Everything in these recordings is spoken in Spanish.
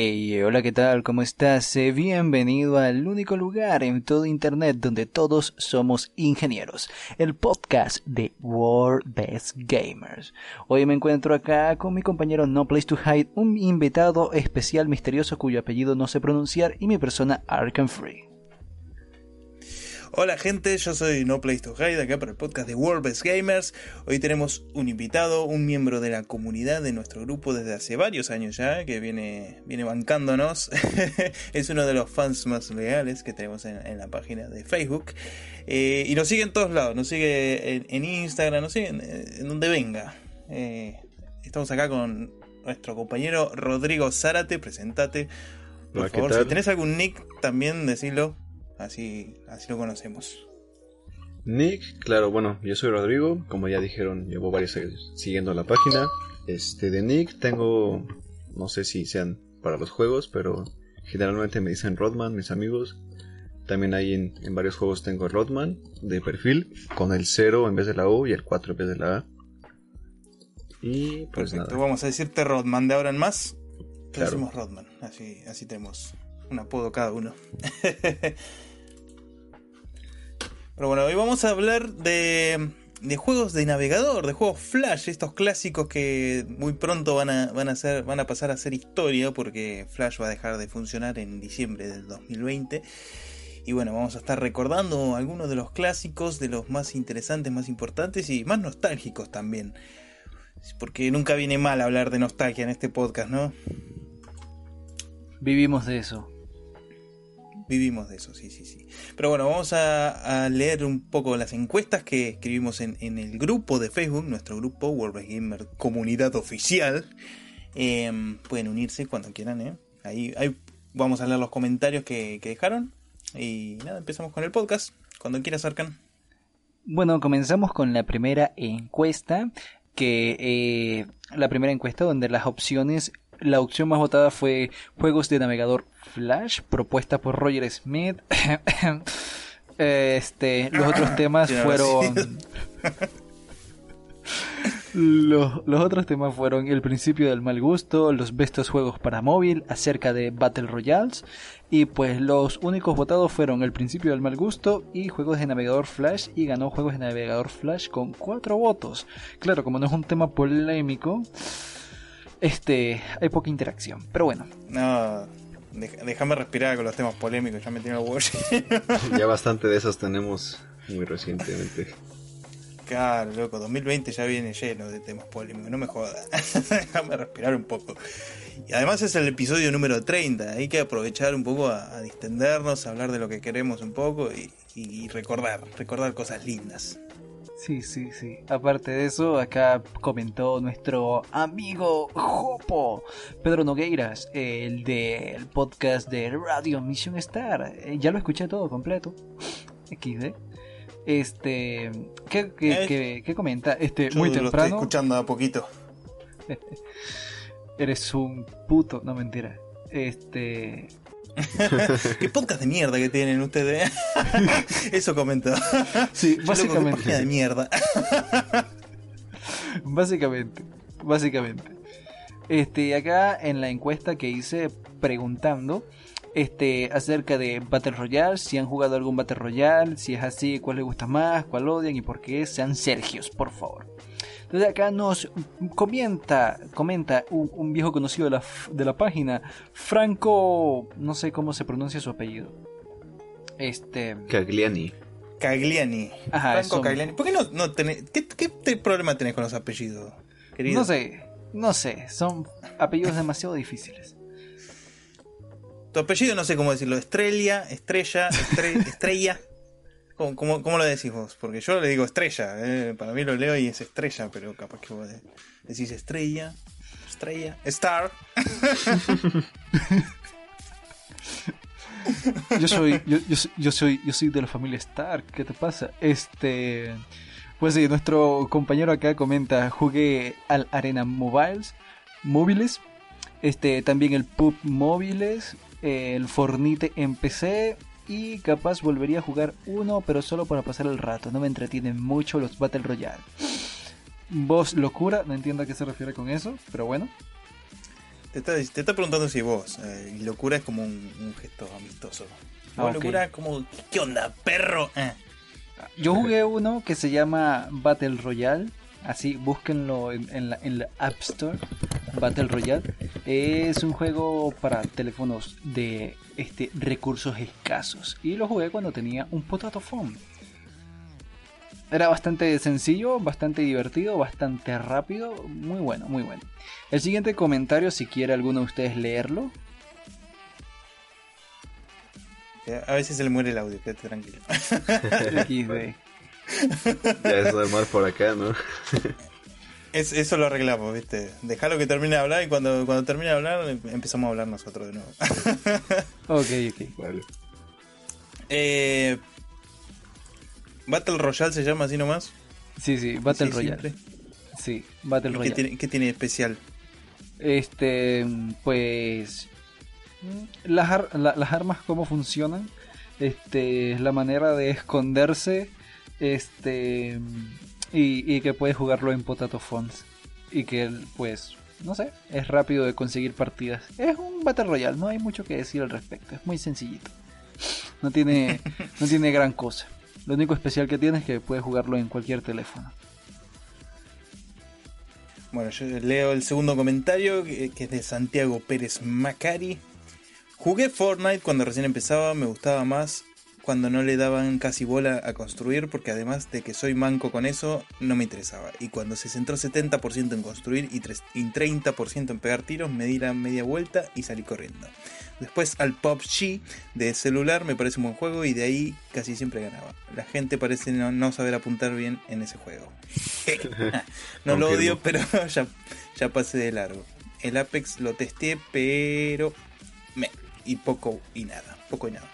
Hey, hola, ¿qué tal? ¿Cómo estás? Eh, bienvenido al único lugar en todo Internet donde todos somos ingenieros, el podcast de World Best Gamers. Hoy me encuentro acá con mi compañero No Place to Hide, un invitado especial misterioso cuyo apellido no sé pronunciar y mi persona Arkham Free. Hola gente, yo soy No Place to Hide acá para el podcast de World Best Gamers. Hoy tenemos un invitado, un miembro de la comunidad de nuestro grupo desde hace varios años ya, que viene, viene bancándonos. es uno de los fans más leales que tenemos en, la página de Facebook. Eh, y nos sigue en todos lados, nos sigue en, Instagram, nos sigue en, donde venga. Eh, estamos acá con nuestro compañero Rodrigo Zárate, presentate. Por favor, si tenés algún nick también, decilo. Así, así lo conocemos. Nick, claro, bueno, yo soy Rodrigo, como ya dijeron, llevo varios años siguiendo la página. Este, de Nick tengo, no sé si sean para los juegos, pero generalmente me dicen Rodman, mis amigos. También hay en, varios juegos tengo Rodman de perfil, con el 0 en vez de la O y el 4 en vez de la A. Y pues Perfecto, vamos a decirte Rodman de ahora en más. Claro. decimos Rodman, así, así tenemos un apodo cada uno. Pero bueno, hoy vamos a hablar de, de, juegos de navegador, de juegos Flash, estos clásicos que muy pronto van a, van, a ser, van a pasar a ser historia porque Flash va a dejar de funcionar en diciembre del 2020. Y bueno, vamos a estar recordando algunos de los clásicos, de los más interesantes, más importantes y más nostálgicos también. Porque nunca viene mal hablar de nostalgia en este podcast, ¿no? Vivimos de eso. Vivimos de eso, sí, sí, sí. Pero bueno, vamos a, leer un poco las encuestas que escribimos en, el grupo de Facebook, nuestro grupo World Gamer Comunidad Oficial. Em, pueden unirse cuando quieran, ¿eh? Ahí, ahí vamos a leer los comentarios que, dejaron. Y nada, empezamos con el podcast. Cuando quieras, Arcan. Bueno, comenzamos con la primera encuesta. Que eh, la primera encuesta donde las opciones la opción más votada fue juegos de navegador Flash, propuesta por Roger Smith. este, los otros temas fueron. Los, los, otros temas fueron el principio del mal gusto, los bestos juegos para móvil, acerca de Battle Royales, y pues los únicos votados fueron el principio del mal gusto y juegos de navegador Flash, y ganó juegos de navegador Flash con cuatro votos. Claro, como no es un tema polémico, este, hay poca interacción. Pero bueno. No, déjame respirar con los temas polémicos, ya me tiene el Ya bastante de esos tenemos muy recientemente. Claro, loco, 2020 ya viene lleno de temas polémicos, no me jodas. Déjame respirar un poco. Y además es el episodio número 30, hay que aprovechar un poco a, distendernos, a hablar de lo que queremos un poco y recordar, recordar cosas lindas. Sí, sí, sí. Aparte de eso, acá comentó nuestro amigo Jopo, Pedro Nogueiras, el del podcast de Radio Mission Star. Eh, ya lo escuché todo completo. XD. Este, ¿qué, qué, qué, comenta? Este, muy temprano. Lo estoy escuchando a poquito. Eres un puto, no mentira. Este, Qué podcast de mierda que tienen ustedes. Eso comentó. Sí, básicamente. de mierda. básicamente, básicamente. Este, acá en la encuesta que hice preguntando este, acerca de Battle Royale, si han jugado algún Battle Royale, si es así, cuál les gusta más, cuál odian y por qué, sean Sergios, por favor. Entonces acá nos comenta, comenta un, viejo conocido de la, de la, página, Franco, no sé cómo se pronuncia su apellido. Este... Cagliani. Cagliani. Ajá, Franco Cagliani. ¿Por qué no, no tenés, qué, problema tenés con los apellidos, querido? No sé, no sé, son apellidos demasiado difíciles. Tu apellido no sé cómo decirlo, Estrella, Estrella, Estrella. ¿Cómo, cómo, lo decís vos? Porque yo le digo estrella, ¿eh? para mí lo leo y es estrella, pero capaz que vos decís estrella, estrella, star. yo soy, yo, soy, yo soy de la familia Star, ¿qué te pasa? Este, pues sí, nuestro compañero acá comenta, jugué al Arena Mobiles, móviles, este, también el Pub móviles, el Fornite en PC y capaz volvería a jugar uno, pero solo para pasar el rato. No me entretienen mucho los Battle Royale. Voz locura, no entiendo a qué se refiere con eso, pero bueno. Te está, te está preguntando si vos. Eh, locura es como un, un gesto amistoso. Ah, Vos, locura como. ¿Qué onda, perro? Eh. Yo jugué uno que se llama Battle Royale. Así, búsquenlo en, en la, en la App Store. Battle Royale. Es un juego para teléfonos de este, recursos escasos. Y lo jugué cuando tenía un potato phone. Era bastante sencillo, bastante divertido, bastante rápido. Muy bueno, muy bueno. El siguiente comentario, si quiere alguno de ustedes leerlo. Eh, A veces se le muere el audio, quédate tranquilo. XD. Ya es normal por acá, ¿no? Es- eso lo arreglamos, ¿viste? Dejalo que termine de hablar y cuando, cuando termine de hablar em- empezamos a hablar nosotros de nuevo. Ok, ok. Vale. Eh, Battle Royale se llama así nomás. Sí, sí, Battle Sí, Royale. siempre. Sí, Battle ¿Y ¿Qué Royale. tiene, qué tiene de especial? Este, pues. mm, Las, ar- la- las armas, cómo funcionan. Este, la manera de esconderse. Este. Y, y que puedes jugarlo en Potato Phones. Y que, pues. No sé, es rápido de conseguir partidas. Es un Battle Royale, no hay mucho que decir al respecto. Es muy sencillito. No tiene, no tiene gran cosa. Lo único especial que tiene es que puedes jugarlo en cualquier teléfono. Bueno, yo leo el segundo comentario que es de Santiago Pérez Macari. Jugué Fortnite cuando recién empezaba, me gustaba más cuando no le daban casi bola a construir porque además de que soy manco con eso, no me interesaba. Y cuando se centró 70% en construir y tres- y 30% en pegar tiros, me di la media vuelta y salí corriendo. Después al PUBG de celular me parece un buen juego y de ahí casi siempre ganaba. La gente parece no, no saber apuntar bien en ese juego. no lo odio, pero ya, ya pasé de largo. El Apex lo testé, pero... Me, y poco y nada. Poco y nada.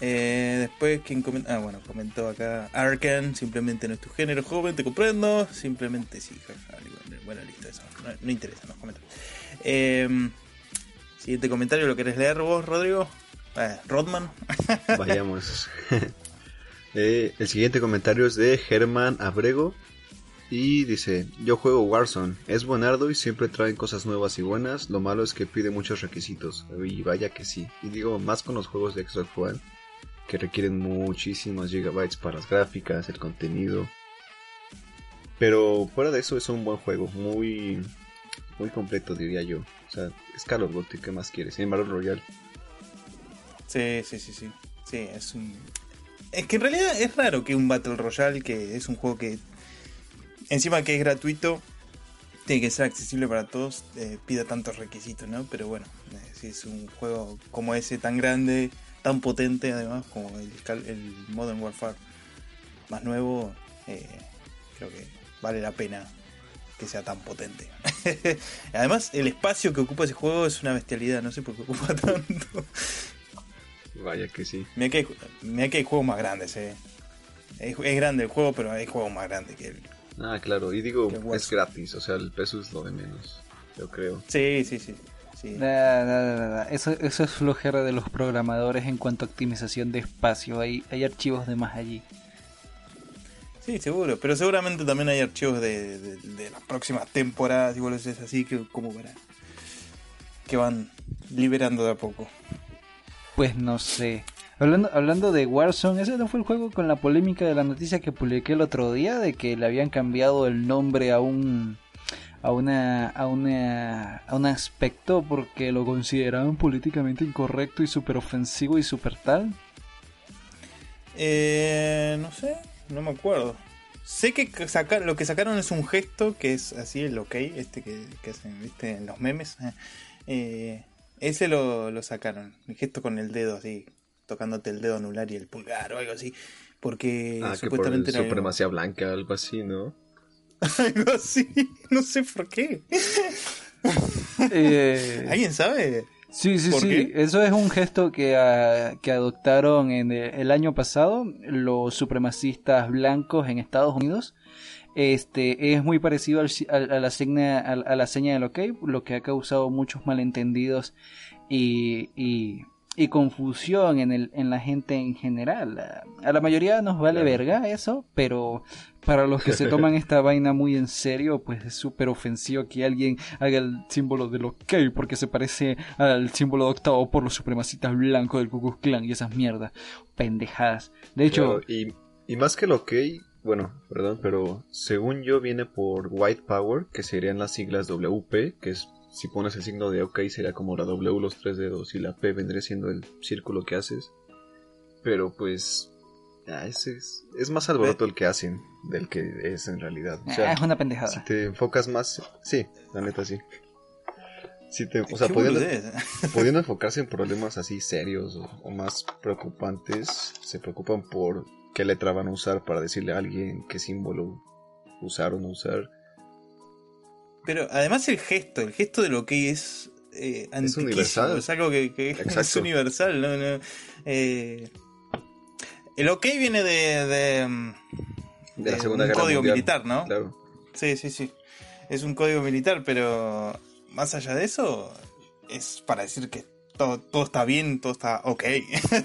Eh, después, ¿quién comentó? Ah, bueno, comentó acá Arkan, simplemente no es tu género, joven, te comprendo. Simplemente sí, bueno, listo, eso. No, no interesa, nos comentan. Eh, siguiente comentario, ¿lo querés leer vos, Rodrigo? Eh, Rodman. Vayamos. Eh, el siguiente comentario es de Germán Abrego. Y dice, yo juego Warzone, es buenardo y siempre traen cosas nuevas y buenas, lo malo es que pide muchos requisitos, y vaya que sí, y digo más con los juegos de Xbox One, que requieren muchísimos gigabytes para las gráficas, el contenido. Pero fuera de eso es un buen juego, muy muy completo diría yo. O sea, es Call of Duty, ¿qué más quieres? En Battle Royale. Sí, sí, sí, sí. Sí, es un. Es que en realidad es raro que un Battle Royale, que es un juego que. Encima que es gratuito, tiene que ser accesible para todos, eh, pida tantos requisitos, ¿no? Pero bueno, eh, si es un juego como ese tan grande, tan potente además, como el, el Modern Warfare más nuevo, eh, creo que vale la pena que sea tan potente. además, el espacio que ocupa ese juego es una bestialidad, no sé por qué ocupa tanto. Vaya que sí. Mira que, hay, mira que hay juegos más grandes, eh. Es, es grande el juego, pero hay juegos más grandes que él. Ah, claro, y digo, es gratis, o sea, el peso es lo de menos, yo creo. Sí, sí, sí. Sí. Nada, nada, nada. Eso, eso es flojera de los programadores en cuanto a optimización de espacio. Hay, hay archivos de más allí. Sí, seguro. Pero seguramente también hay archivos de, de- de las próximas temporadas y es así que como para que van liberando de a poco. Pues no sé. Hablando, hablando de Warzone, ese no fue el juego con la polémica de la noticia que publiqué el otro día de que le habían cambiado el nombre a un a una a una a un aspecto porque lo consideraban políticamente incorrecto y súper ofensivo y súper tal. Eh, no sé, no me acuerdo. Sé que saca- lo que sacaron es un gesto que es así el ok, este que, que hacen, viste, en los memes. Eh, ese lo, lo sacaron, el gesto con el dedo así, tocándote el dedo anular y el pulgar o algo así. Porque ah, que por supuestamente era algo- supremacía blanca, algo así, ¿no? algo así, no sé por qué. Eh, ¿Alguien sabe? Sí, sí, ¿Por sí. qué? Eso es un gesto que, ah, que adoptaron en el, el año pasado los supremacistas blancos en Estados Unidos. Este es muy parecido al, al- a, la seña, a, a la seña del OK, lo que ha causado muchos malentendidos y, y, y confusión en, el, en la gente en general. A la mayoría nos vale verga eso, pero para los que se toman esta vaina muy en serio, pues es súper ofensivo que alguien haga el símbolo del ok porque se parece al símbolo adoptado por los supremacistas blancos del Ku Klux Klan y esas mierdas, pendejadas. De hecho... y, y más que el ok, bueno, perdón, pero según yo viene por White Power, que serían las siglas WP, que es si pones el signo de OK sería como la W los tres dedos y la P vendría siendo el círculo que haces. Pero pues es, es, más alboroto el que hacen del que es en realidad. O sea, es una pendejada. Si te enfocas más, sí, la neta sí. Si te, o sea, pudiendo, enfocarse en problemas así serios o, más preocupantes, se preocupan por qué letra van a usar para decirle a alguien qué símbolo usar o no usar. Pero además el gesto, el gesto de lo que es eh, es universal. Es algo que, es universal. ¿no? Eh, el OK viene de, de, de la Segunda un código militar, ¿no? Claro. Sí, sí, sí. Es un código militar, pero más allá de eso, es para decir que todo, todo está bien, todo está ok.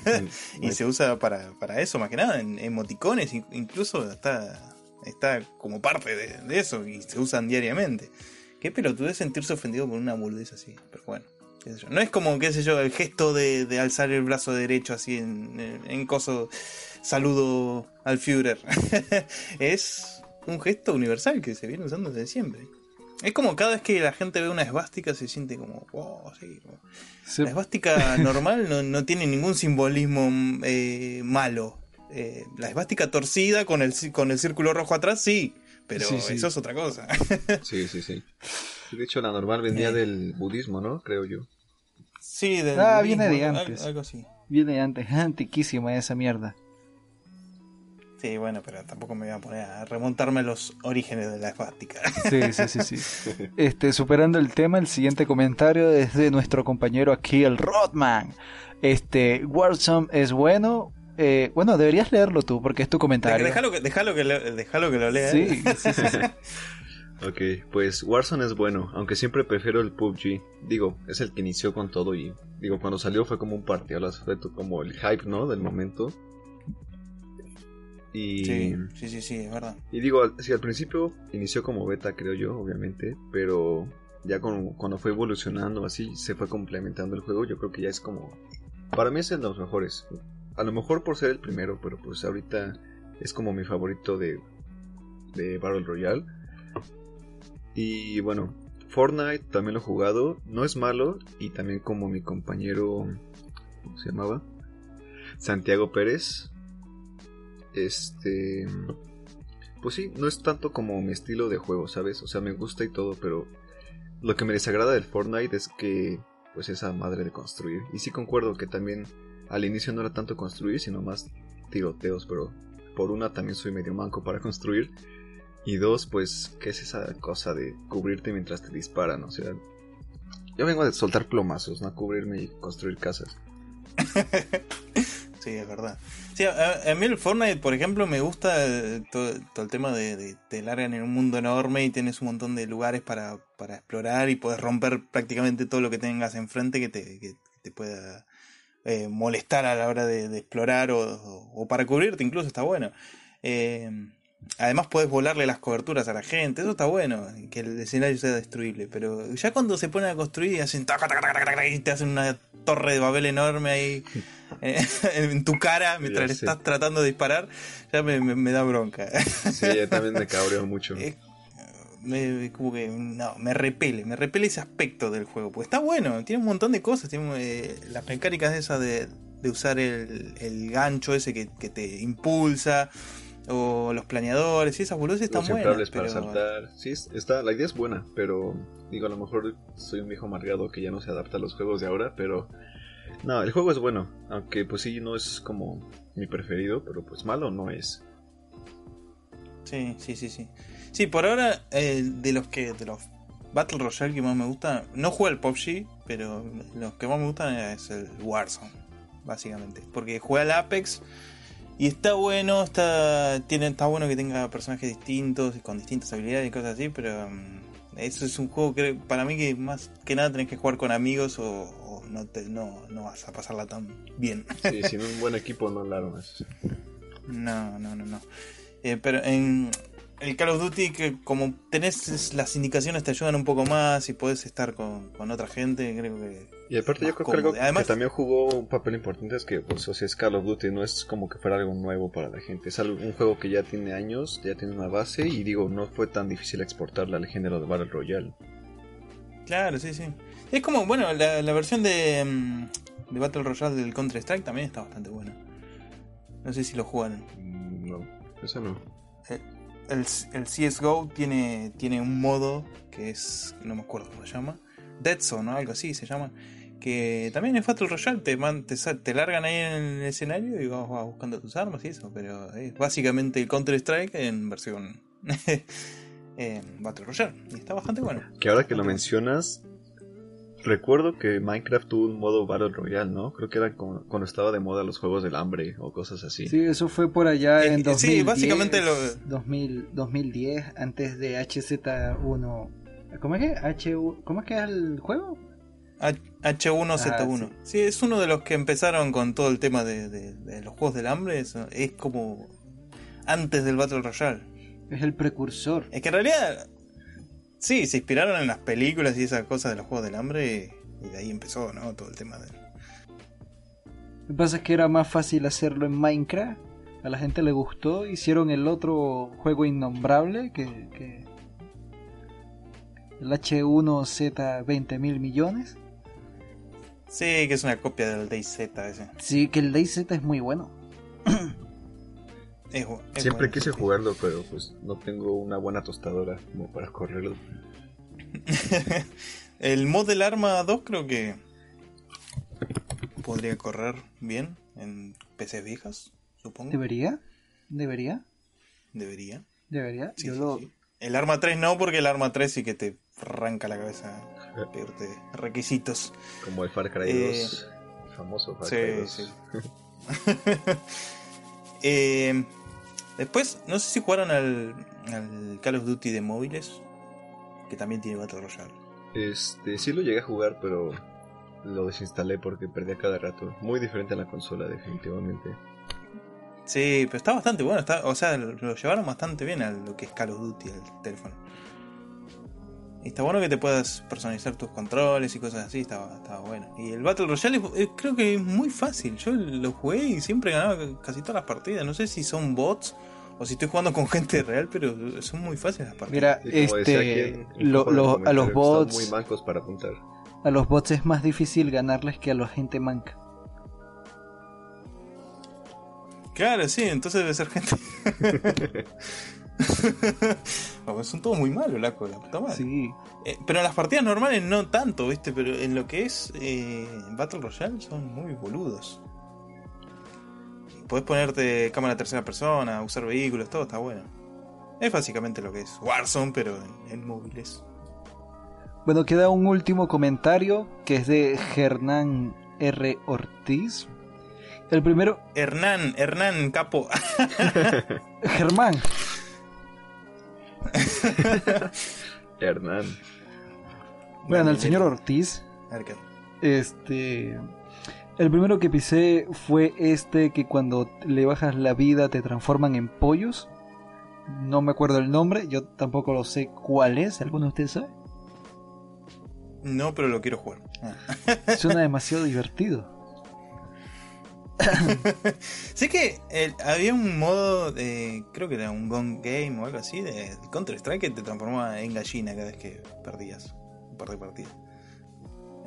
y se usa para, para, eso, más que nada, en emoticones, incluso está está como parte de, eso y se usan diariamente. Qué pelotude sentirse ofendido por una boludez así, pero bueno. No es como, qué sé yo, el gesto de, alzar el brazo derecho así en, en, coso, saludo al Führer. es un gesto universal que se viene usando desde siempre. Es como cada vez que la gente ve una esvástica se siente como, wow, La esvástica normal no, no, tiene ningún simbolismo eh, malo. Eh, la esvástica torcida con el, con el círculo rojo atrás, sí, pero eso es otra cosa. sí, sí, sí. De hecho, la normal venía eh. del budismo, ¿no? Creo yo. Sí, del Ah, viene de antes. Algo así. Viene de antes, es antiquísima esa mierda. Sí, bueno, pero tampoco me voy a poner a remontarme a los orígenes de la esvástica. Sí, sí, sí, sí. Este, superando el tema, el siguiente comentario es de nuestro compañero aquí, el Rodman. Este, Warzone es bueno, eh, bueno, deberías leerlo tú porque es tu comentario. Déjalo que, déjalo que, lo, que lo lea. Sí, sí, sí. ok, pues Warzone es bueno, aunque siempre prefiero el PUBG. Digo, es el que inició con todo y digo, cuando salió fue como un partido, fue como el hype, ¿no? Del momento. Y... Sí, sí, sí, sí, es verdad. Y digo, sí, al principio inició como beta, creo yo, obviamente, pero ya cuando fue evolucionando así, se fue complementando el juego, yo creo que ya es como... Para mí es de los mejores. A lo mejor por ser el primero, pero pues ahorita es como mi favorito de, de Battle Royale. Y bueno, Fortnite también lo he jugado. No es malo. Y también como mi compañero. ¿Cómo se llamaba? Santiago Pérez. Este. Pues sí, no es tanto como mi estilo de juego, ¿sabes? O sea, me gusta y todo, pero lo que me desagrada del Fortnite es que, pues, esa madre de construir. Y sí concuerdo que también al inicio no era tanto construir, sino más tiroteos, pero por una también soy medio manco para construir. Y dos, pues, ¿qué es esa cosa de cubrirte mientras te disparan? O sea, yo vengo de soltar plomazos, no cubrirme y construir casas. sí, es verdad. Sí, a, mí el Fortnite, por ejemplo, me gusta todo, el tema de, te largan en un mundo enorme y tienes un montón de lugares para, para explorar y puedes romper prácticamente todo lo que tengas enfrente que te, que te pueda eh, molestar a la hora de, explorar o, para cubrirte, incluso está bueno. Eh, además puedes volarle las coberturas a la gente, eso está bueno, que el escenario sea destruible, pero ya cuando se ponen a construir y hacen y te hacen una torre de Babel enorme ahí eh, en tu cara mientras le estás tratando de disparar, ya me, da bronca. Sí, también me cabreo mucho me, como que no, me repele, me repele ese aspecto del juego, porque está bueno, tiene un montón de cosas, tiene eh, las mecánicas esas de, de usar el, el, gancho ese que, que, te impulsa, o los planeadores, y esas boludas están buenas. para saltar, sí, está, la idea es buena, pero digo, a lo mejor soy un viejo amargado que ya no se adapta a los juegos de ahora, pero no, el juego es bueno, aunque pues sí, no es como mi preferido, pero pues malo no es. Sí, sí, sí, sí. Sí, por ahora, eh, de los que de los Battle Royale que más me gusta, no juego el PUBG, pero los que más me gustan es el Warzone, básicamente. Porque juega el Apex y está bueno, está, tiene, está bueno que tenga personajes distintos y con distintas habilidades y cosas así, pero mm, Eso es un juego que para mí que más que nada tenés que jugar con amigos o, no, te, no, no, vas a pasarla tan bien. Sí, sin un buen equipo no la armas. No, no, no, no. Eh, pero en el Call of Duty, que como tenés las indicaciones te ayudan un poco más y podés estar con, otra gente, creo que. Y aparte, yo creo que algo Además, que también jugó un papel importante es que, pues, o sea, es Call of Duty, no es como que fuera algo nuevo para la gente. Es algo, un juego que ya tiene años, ya tiene una base y digo, no fue tan difícil exportarla al género de Battle Royale. Claro, sí, sí. Es como, bueno, la, versión de, mm, de Battle Royale del Counter-Strike también está bastante buena. No sé si lo jugaron. Mm, no, eso no. Eh, el, el, CSGO tiene, tiene un modo que es, no me acuerdo cómo se llama, Dead Zone o algo así se llama, que también es Battle Royale, te, te, largan ahí en el escenario y vas, buscando tus armas y eso, pero es básicamente el Counter Strike en versión Battle Royale y está bastante bueno. Que ahora que lo mencionas, Recuerdo que Minecraft tuvo un modo Battle Royale, ¿no? Creo que era cuando estaba de moda los juegos del hambre o cosas así. Sí, eso fue por allá en 2010, sí, básicamente lo... 2010, antes de HZ1. ¿Cómo es que? H ¿Cómo es que es el juego? H1Z1. Ah, sí. es uno de los que empezaron con todo el tema de, los juegos del hambre. Es, es como antes del Battle Royale. Es el precursor. Es que en realidad Sí, se inspiraron en las películas y esas cosas de los Juegos del Hambre y de ahí empezó, ¿no? Todo el tema de... Lo que pasa es que era más fácil hacerlo en Minecraft. A la gente le gustó. Hicieron el otro juego innombrable que... El H1Z 20 mil millones. Sí, que es una copia del DayZ ese. Sí, que el DayZ es muy bueno. Siempre quise jugarlo, pero pues no tengo una buena tostadora como para correrlo. el mod del Arma 2 creo que podría correr bien en PCs viejas, supongo. ¿Debería? ¿Debería? ¿Debería? ¿Debería? El Arma 3 no, porque el Arma 3 sí que te arranca la cabeza pedirte requisitos. Como el Far Cry 2, eh, famoso Far Cry 2. Sí, eh, Después, no sé si jugaron al, Call of Duty de móviles, que también tiene Battle Royale. Este, sí lo llegué a jugar, pero lo desinstalé porque perdía cada rato. Muy diferente a la consola, definitivamente. Sí, pero está bastante bueno. Está, o sea, lo llevaron bastante bien a lo que es Call of Duty, el teléfono. Y está bueno que te puedas personalizar tus controles y cosas así, estaba, estaba bueno. Y el Battle Royale creo que es muy fácil. Yo lo jugué y siempre ganaba casi todas las partidas. No sé si son bots o si estoy jugando con gente real, pero son muy fáciles las partidas. Mira, este, a los bots... Muy mancos para apuntar. A los bots es más difícil ganarles que a la gente manca. Claro, sí, entonces debe ser gente. son todos muy malos, la puta madre. Sí. Eh, pero en las partidas normales no tanto, ¿viste? Pero en lo que es eh, Battle Royale son muy boludos. Podés ponerte cámara tercera persona, usar vehículos, todo está bueno. Es básicamente lo que es Warzone, pero en, móviles. Bueno, queda un último comentario que es de Hernán R. Ortiz. El primero. Hernán, Hernán, capo. Germán. Hernán. Bueno, el señor Ortiz. Este. El primero que pisé fue este que cuando le bajas la vida te transforman en pollos. No me acuerdo el nombre, yo tampoco lo sé cuál es. ¿Alguno de ustedes sabe? No, pero lo quiero jugar. Suena demasiado divertido. sé que había un modo de. Creo que era un Gone Game o algo así de Counter-Strike que te transformaba en gallina cada vez que perdías un par de partidas.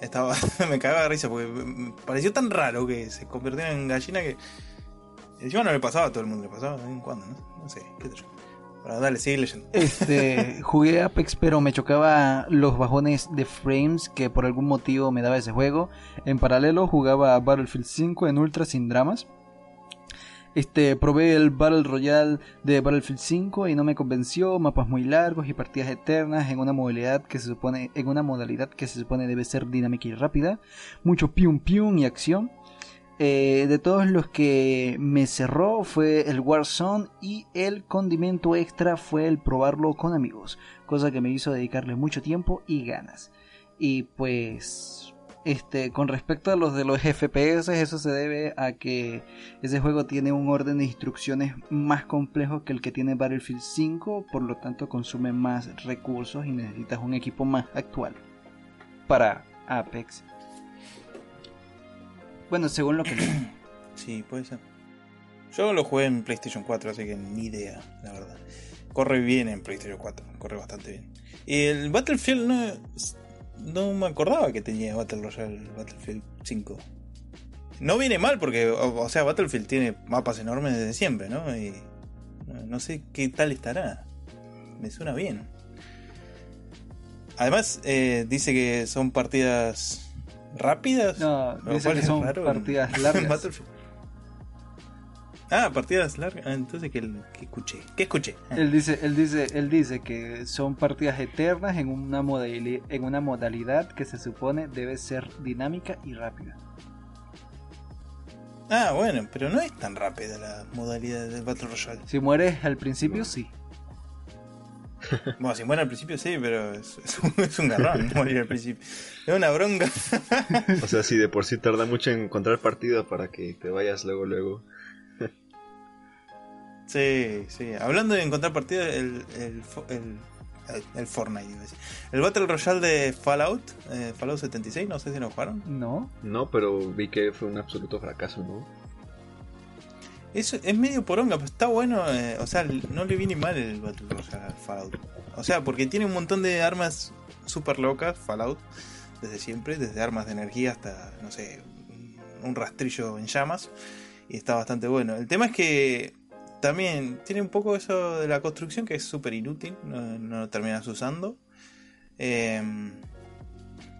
Estaba, me cagaba de risa porque pareció tan raro que se convirtiera en gallina que. Encima no le pasaba a todo el mundo, le pasaba de vez en cuando, ¿no? No sé, qué sé yo. Pero dale, sigue leyendo. Este, jugué Apex, pero me chocaba los bajones de frames que por algún motivo me daba ese juego. En paralelo jugaba Battlefield 5 en ultra sin dramas. Este, probé el Battle Royale de Battlefield 5 y no me convenció, mapas muy largos y partidas eternas en una modalidad que se supone en una modalidad que se supone debe ser dinámica y rápida, mucho pium pium y acción. Eh, de todos los que me cerró fue el Warzone y el condimento extra fue el probarlo con amigos, cosa que me hizo dedicarle mucho tiempo y ganas. Y pues, este, con respecto a los de los FPS, eso se debe a que ese juego tiene un orden de instrucciones más complejo que el que tiene Battlefield 5, por lo tanto consume más recursos y necesitas un equipo más actual para Apex. Bueno, según lo que. Sí, puede ser. Yo lo jugué en PlayStation 4, así que ni idea, la verdad. Corre bien en PlayStation 4, corre bastante bien. Y el Battlefield no, no me acordaba que tenía Battle Royale Battlefield 5. No viene mal porque, o, o sea, Battlefield tiene mapas enormes desde siempre, ¿no? Y no, no sé qué tal estará. Me suena bien. Además, eh, dice que son partidas rápidas. No, que son raro en- partidas largas. Ah, partidas largas. Ah, entonces, ¿qué, qué escuché? ¿Qué escuché? Ah. Él dice, él dice, él dice que son partidas eternas en una modali- en una modalidad que se supone debe ser dinámica y rápida. Ah, bueno, pero no es tan rápida la modalidad del Battle Royale. Si mueres al principio, sí. Bueno, si muere al principio sí, pero es, es un, es un garrón morir al principio. Es una bronca. O sea, si de por sí tarda mucho en encontrar partido para que te vayas luego, luego. Sí, sí. Hablando de encontrar partidas, el, el, el, el, el Fortnite, iba a decir. El Battle Royale de Fallout, eh, Fallout 76, no sé si lo jugaron. No. No, pero vi que fue un absoluto fracaso, ¿no? Es, es medio poronga, pero está bueno. eh, o sea, no le viene mal el Battle Royale al Fallout. O sea, porque tiene un montón de armas super locas, Fallout, desde siempre, desde armas de energía hasta, no sé, un- rastrillo en llamas. Y está bastante bueno. El tema es que también tiene un poco eso de la construcción que es súper inútil, no, no lo terminas usando. Em,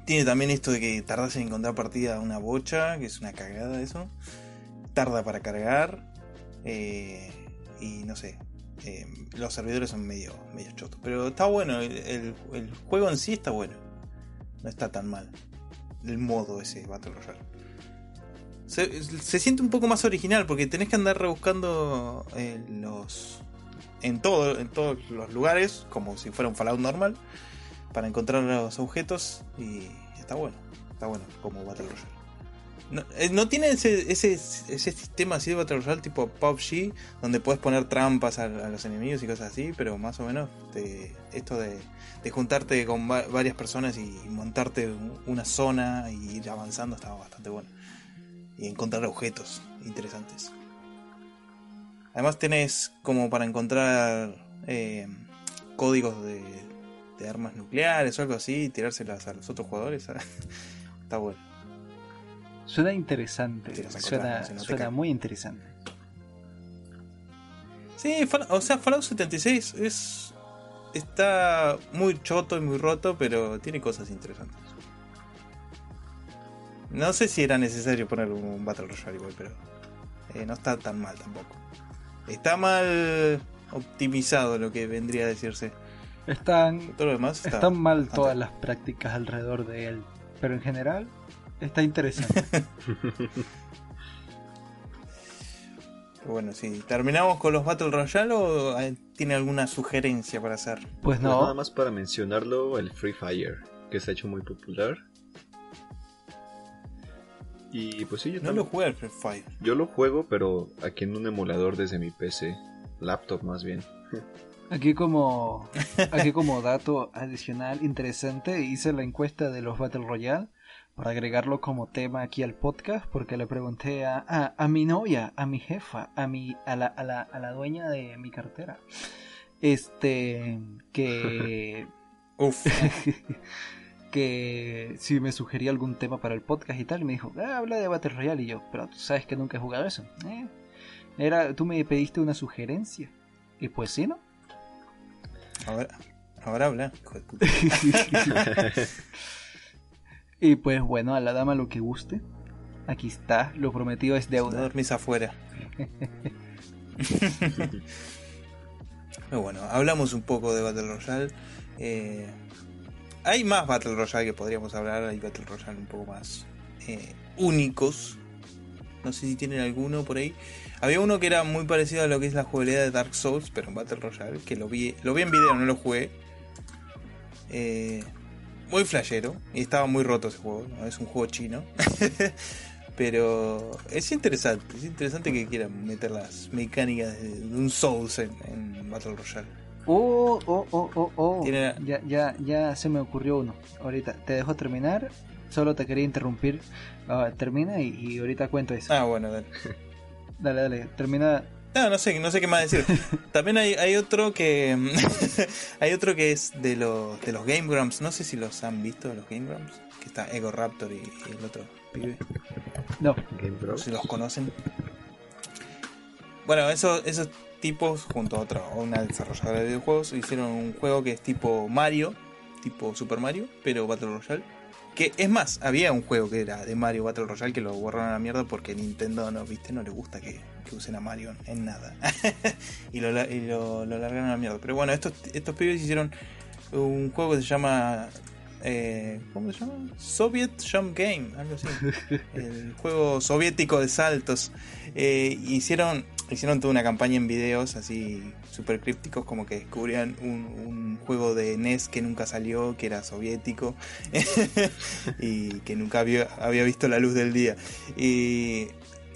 tiene también esto de que tardas en encontrar partida una bocha, que es una cagada eso. Tarda para cargar. Eh, y no sé. eh, los servidores son medio, medio chotos. Pero está bueno. El, el- el juego en sí está bueno. No está tan mal. El modo ese Battle Royale. Se, se siente un poco más original porque tenés que andar rebuscando eh, los. En, todo, en todos los lugares, como si fuera un Fallout normal, para encontrar los objetos. Y está bueno. Está bueno como Battle Royale. No, eh, no tiene ese, ese, ese sistema así de Battle tipo PUBG, donde puedes poner trampas a, los enemigos y cosas así, pero más o menos esto de, juntarte con va- varias personas y montarte un- una zona y ir avanzando estaba bastante bueno. Y encontrar objetos interesantes. Además tenés como para encontrar eh, códigos de, armas nucleares o algo así tirárselas a los otros jugadores. Está bueno. Suena interesante. Sí, Suena, muy interesante. Sí, o sea, Fallout 76 es está muy choto y muy roto, pero tiene cosas interesantes. No sé si era necesario poner un Battle Royale igual, pero eh, no está tan mal tampoco. Está mal optimizado lo que vendría a decirse. Están, Todo lo demás está están mal bastante- todas las prácticas alrededor de él. Pero en general, está interesante. Bueno, sí. ¿Terminamos con los Battle Royale o eh, tiene alguna sugerencia para hacer? Pues Pues nada no. más para mencionarlo, el Free Fire, que se ha hecho muy popular. Y pues sí, yo, No lo jugué al Free Fire. yo lo juego, pero aquí en un emulador desde mi PC, laptop más bien. Aquí como, aquí como dato adicional interesante, hice la encuesta de los Battle Royale para agregarlo como tema aquí al podcast, porque le pregunté a, a, a mi novia, a mi jefa, a mi, a la, a la, a la dueña de mi cartera, este, que, Uf. que si me sugería algún tema para el podcast y tal, y me dijo, ah, habla de Battle Royale, y yo, pero tú sabes que nunca he jugado eso. "Eh, era, tú me pediste una sugerencia, y pues sí, ¿no? Ahora, ahora habla, hijo de puta. y pues bueno, a la dama lo que guste. Aquí está, lo prometido es No deuda. dormís afuera. Pero bueno, hablamos un poco de Battle Royale. Eh, hay más Battle Royale que podríamos hablar. Hay Battle Royale un poco más eh, únicos. No sé si tienen alguno por ahí. Había uno que era muy parecido a lo que es la jugabilidad de Dark Souls, pero en Battle Royale, que lo vi, lo vi en video, no lo jugué. Eh, muy flashero, y estaba muy roto ese juego, es un juego chino. pero es interesante, es interesante que quieran meter las mecánicas de, un Souls en, Battle Royale. Oh, oh, oh, oh, oh. Ya, ya, ya se me ocurrió uno. Ahorita te dejo terminar. Solo te quería interrumpir. Ah, termina y, ahorita cuento eso. Ah, bueno, dale. dale, dale. Termina. No, no sé, no sé qué más decir. También hay, hay otro que hay otro que es de los de los Game Grumps. No sé si los han visto los Game Grumps. Que está Ego Raptor y, el otro pibe. No. Game Si los conocen. Bueno, eso, esos tipos, junto a otra, una desarrolladora de videojuegos, hicieron un juego que es tipo Mario, tipo Super Mario, pero Battle Royale. Que es más, había un juego que era de Mario Battle Royale que lo borraron a la mierda porque Nintendo no, viste, no le gusta que, usen a Mario en nada. y, lo, largaron a la mierda. Pero bueno, estos, estos pibes hicieron un juego que se llama eh, ¿cómo se llama? Soviet Jump Game, algo así. El juego soviético de saltos. Eh, hicieron, hicieron toda una campaña en videos así super crípticos, como que descubrían un, juego de NES que nunca salió, que era soviético y que nunca había, había visto la luz del día. Y,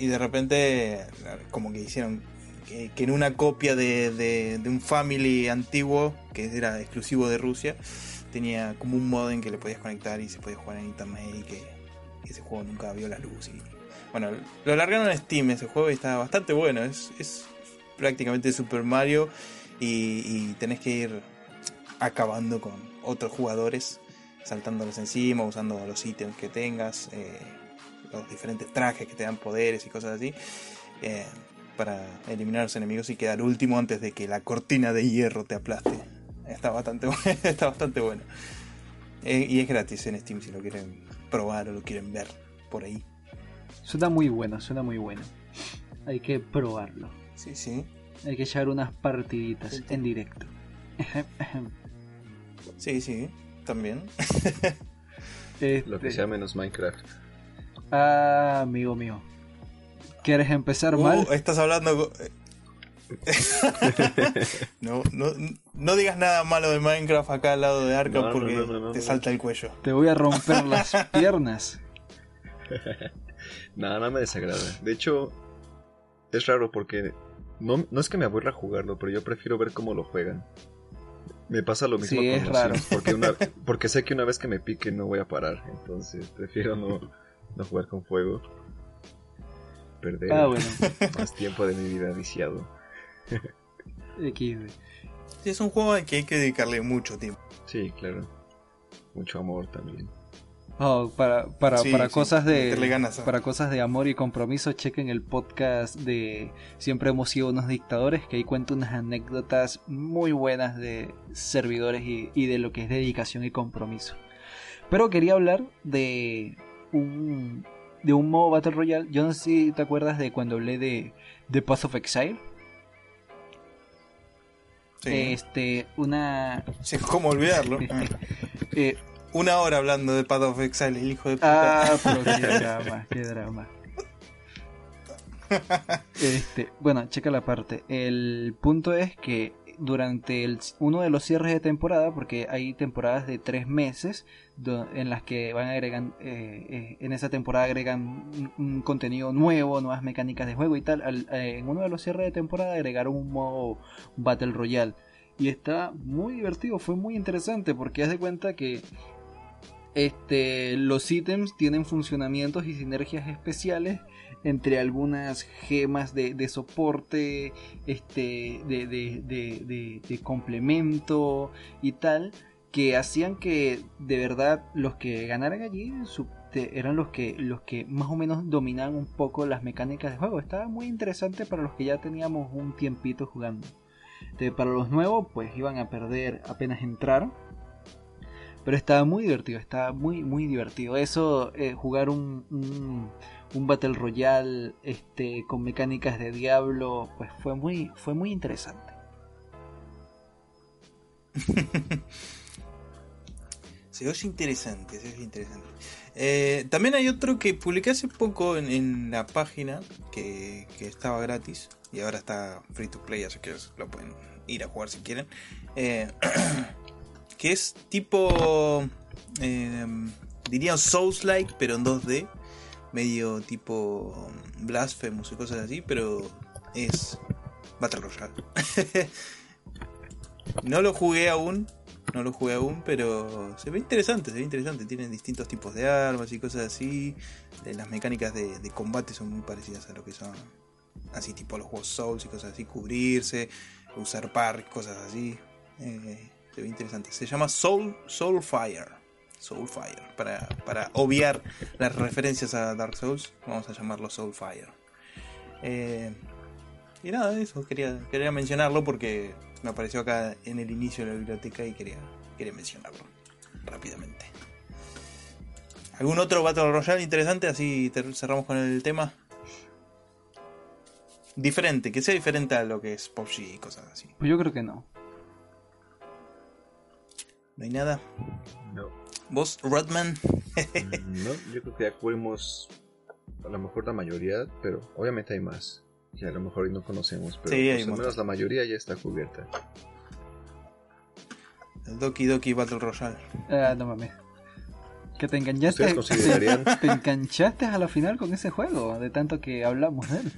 y de repente, como que hicieron que, en una copia de, de, un Family antiguo, que era exclusivo de Rusia, tenía como un modem que le podías conectar y se podía jugar en internet y que ese juego nunca vio la luz. Y, bueno, lo largaron en Steam ese juego y está bastante bueno. Es, es prácticamente Super Mario y, tenés que ir acabando con otros jugadores, saltándoles encima, usando los ítems que tengas, eh, los diferentes trajes que te dan poderes y cosas así. Eh, para eliminar a los enemigos y quedar último antes de que la cortina de hierro te aplaste. Está bastante bueno. está bastante bueno. Eh, y es gratis en Steam si lo quieren probar o lo quieren ver por ahí. Suena muy bueno, suena muy bueno. Hay que probarlo. Sí, sí. Hay que echar unas partiditas en directo. sí, sí, también. Lo que sea menos Minecraft. Ah, amigo mío. ¿Quieres empezar uh, mal? Estás hablando. no, no, no, digas nada malo de Minecraft acá al lado de Arkham porque te salta el cuello. Te voy a romper las piernas. nada, nada me desagrada. De hecho, es raro porque no, no es que me aburra jugarlo, pero yo prefiero ver cómo lo juegan. Me pasa lo mismo con es raro. porque, porque sé que una vez que me pique no voy a parar, entonces prefiero no, no jugar con fuego. Perder ah, más tiempo de mi vida viciado. es un juego al que hay que dedicarle mucho tiempo. Sí, claro. Mucho amor también. Oh, para, para, para cosas de para cosas de amor y compromiso, chequen el podcast de Siempre hemos sido unos dictadores, que ahí cuento unas anécdotas muy buenas de servidores y, y de lo que es dedicación y compromiso. Pero quería hablar de un de un modo Battle Royale. Yo no sé si te acuerdas de cuando hablé de, de Path of Exile. Este, una. ¿Cómo olvidarlo? eh, una hora hablando de Path of Exile, el hijo de puta. Ah, pero qué drama, qué drama. Este, bueno, checa la parte. El punto es que durante el, uno de los cierres de temporada, porque hay temporadas de tres meses en las que van agregan, eh, eh, en esa temporada agregan un, contenido nuevo, nuevas mecánicas de juego y tal. Eh, en uno de los cierres de temporada agregaron un modo Battle Royale y está muy divertido, fue muy interesante porque haz de cuenta que este, los ítems tienen funcionamientos y sinergias especiales entre algunas gemas de, soporte, este, de, de, complemento y tal, que hacían que de verdad los que ganaran allí eran los que, los que más o menos dominaban un poco las mecánicas de juego. Estaba muy interesante para los que ya teníamos un tiempito jugando. para los nuevos, pues iban a perder apenas entraron pero estaba muy divertido, estaba muy, muy divertido. Eso, eh, jugar un, un, Battle Royale este, con mecánicas de Diablo, pues fue muy, fue muy interesante. Se oye interesante, se oye interesante. Eh, también hay otro que publiqué hace poco en, la página que, estaba gratis y ahora está free to play, así que lo pueden ir a jugar si quieren. Eh, que es tipo, eh, diría Souls-like, pero en 2D, medio tipo Blasphemous y cosas así, pero es Battle Royale. no lo jugué aún, no lo jugué aún, pero se ve interesante, se ve interesante. Tienen distintos tipos de armas y cosas así. Las mecánicas de, combate son muy parecidas a lo que son así tipo los juegos Souls y cosas así, cubrirse, usar par, cosas así. Eh, se ve interesante. Se llama Soul Soulfire. Soulfire. Para, para obviar las referencias a Dark Souls, vamos a llamarlo Soulfire. Eh, y nada, eso quería, quería mencionarlo porque me apareció acá en el inicio de la biblioteca y quería, quería mencionarlo rápidamente. ¿Algún otro Battle Royale interesante? Así cerramos con el tema. Diferente, que sea diferente a lo que es PUBG y cosas así. Pues yo creo que no. No hay nada. No. ¿Vos, Rodman? Mm, no, yo creo que ya cubrimos a lo mejor la mayoría, pero obviamente hay más. Que a lo mejor hoy no conocemos, pero Sí, pues, al menos la mayoría ya está cubierta. El Doki Doki Battle Royale. Ah, no mames. Que te enganchaste. Te enganchaste a la final con ese juego, de tanto que hablamos de él.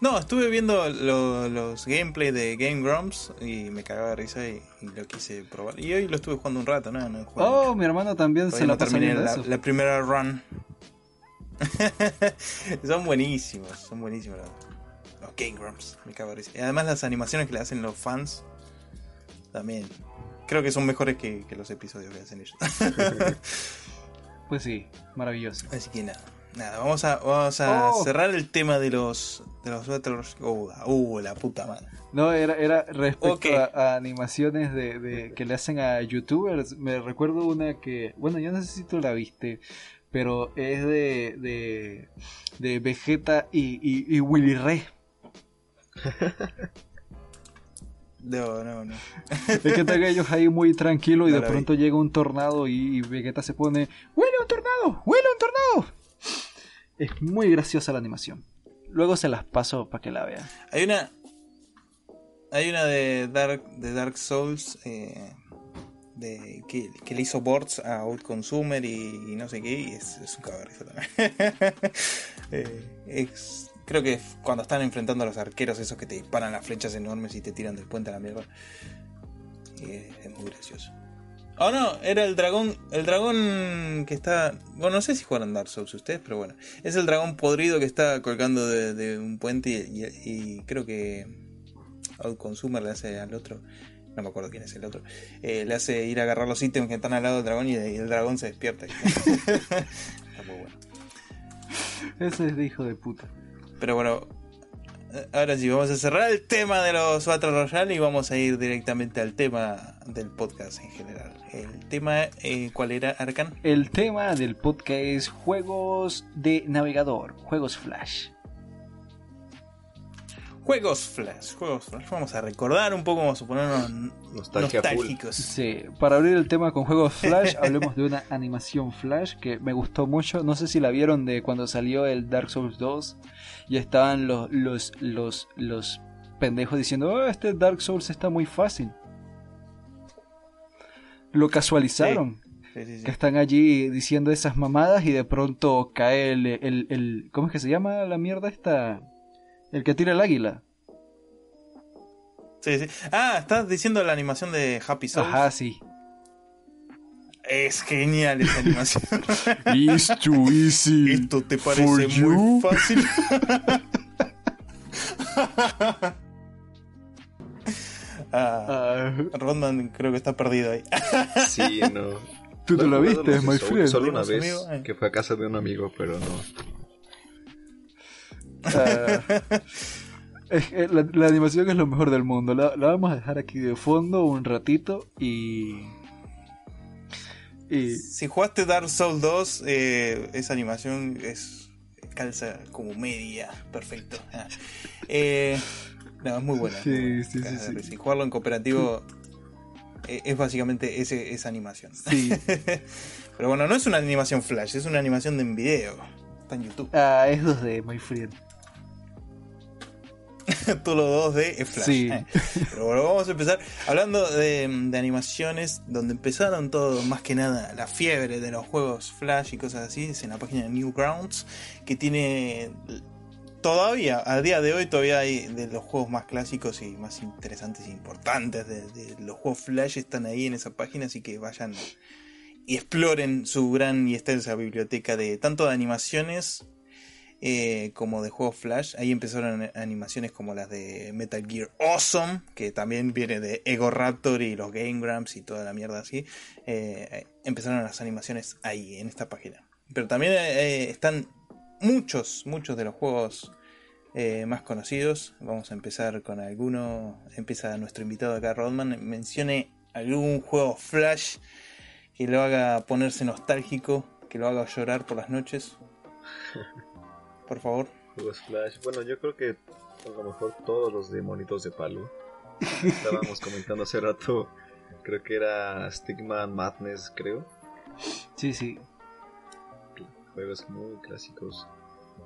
No, estuve viendo lo- los gameplay de Game Grumps y me cagaba de risa y, y lo quise probar. Y hoy lo estuve jugando un rato, ¿no? no Oh, mi hermano también Todavía se no la pasa terminé viendo la, eso. la primera run. son buenísimos, son buenísimos los, los Game Grumps, me cago. Y además las animaciones que le hacen los fans también. Creo que son mejores que, que los episodios que hacen ellos. Pues sí, maravilloso. Así que nada. Nada, vamos a, vamos a Oh. cerrar el tema de los de los Battle Uh, uh, la puta madre. No, era, era respecto a animaciones de, de- que le hacen a youtubers. Me recuerdo una que, bueno, yo no sé si tú la viste, pero es de, de, de Vegeta y, y, y Willy Re. No, no, no. Es que están ellos ahí muy tranquilos y No de vi. pronto llega un tornado y, y Vegeta se pone, ¡Huele un tornado! ¡Huele un tornado! Es muy graciosa la animación. Luego se las paso para que la vean. Hay una. Hay una de Dark, de Dark Souls. eh, de, que, que le hizo boards a Outconsumer y, y no sé qué. Y es, es un cagarrizo también. Eh, es- creo que cuando están enfrentando a los arqueros, esos que te disparan las flechas enormes y te tiran del puente a la mierda. Eh, es muy gracioso. Oh no, era el dragón. El dragón que está. Bueno, no sé si jugaron Dark Souls ustedes, pero bueno. Es el dragón podrido que está colgando de, un puente y, y- y creo que Outconsumer le hace al otro. No me acuerdo quién es el otro. eh, le hace ir a agarrar los ítems que están al lado del dragón y, y el dragón se despierta. está muy bueno. Ese es de hijo de puta. Pero bueno, ahora sí, vamos a cerrar el tema de los Battle Royale y vamos a ir directamente al tema del podcast en general. El tema, eh, ¿cuál era, Arcan? El tema del podcast es juegos de navegador, juegos Flash. Juegos Flash, juegos Flash. Vamos a recordar un poco, vamos a ponernos Nostalgia full. nostálgicos. Sí, para abrir el tema con juegos Flash, hablemos de una animación Flash que me gustó mucho. No sé si la vieron de cuando salió el Dark Souls 2 y estaban los, los, los, los pendejos diciendo, "Oh, este Dark Souls está muy fácil. Lo casualizaron. Sí, sí, sí. Que están allí diciendo esas mamadas y de pronto cae el, el, el- ¿Cómo es que se llama la mierda esta? El que tira el águila. Sí, sí. Ah, estás diciendo la animación de Happy Souls. Ajá, sí. Es genial esa animación. It's too easy. ¿Esto te For parece you. muy fácil? ah, Ah, Rodman creo que está perdido ahí. Sí, no. Tú te No lo viste, los my Souls, friend. Solo una vez, amigo, eh. que fue a casa de un amigo, pero no. Es que la, la animación es lo mejor del mundo. La, la vamos a dejar aquí de fondo un ratito y. Y. Si jugaste Dark Souls 2, eh, esa animación es calza como media, perfecto. Eh, no, es muy buena. Sí, sí, sí, sí. jugarlo en cooperativo Eh, Es básicamente ese, esa animación. Sí. Pero bueno, no es una animación flash, es una animación de en video. Está en YouTube. Ah, es 2D, my friend. Todo lo 2D es flash. Sí. Pero bueno, vamos a empezar hablando de, de animaciones, donde empezaron todo, más que nada, la fiebre de los juegos flash y cosas así. Es en la página de Newgrounds, que tiene todavía, a día de hoy, todavía hay de los juegos más clásicos y más interesantes e importantes de, de los juegos Flash están ahí en esa página, así que vayan y exploren su gran y extensa biblioteca de tanto de animaciones eh, como de juegos Flash. Ahí empezaron animaciones como las de Metal Gear Awesome, que también viene de Ego Raptor y los Game Grumps y toda la mierda así. Eh, empezaron las animaciones ahí, en esta página. Pero también eh, están muchos, muchos de los juegos más conocidos. Vamos a empezar con alguno. Empieza nuestro invitado acá, Rodman. Mencione algún juego Flash que lo haga ponerse nostálgico, que lo haga llorar por las noches. Por favor. Juegos Flash. Bueno, yo creo que a lo mejor todos los de monitos de palo. Estábamos comentando hace rato. Creo que era Stigma Madness, creo. Sí, sí. Juegos muy clásicos.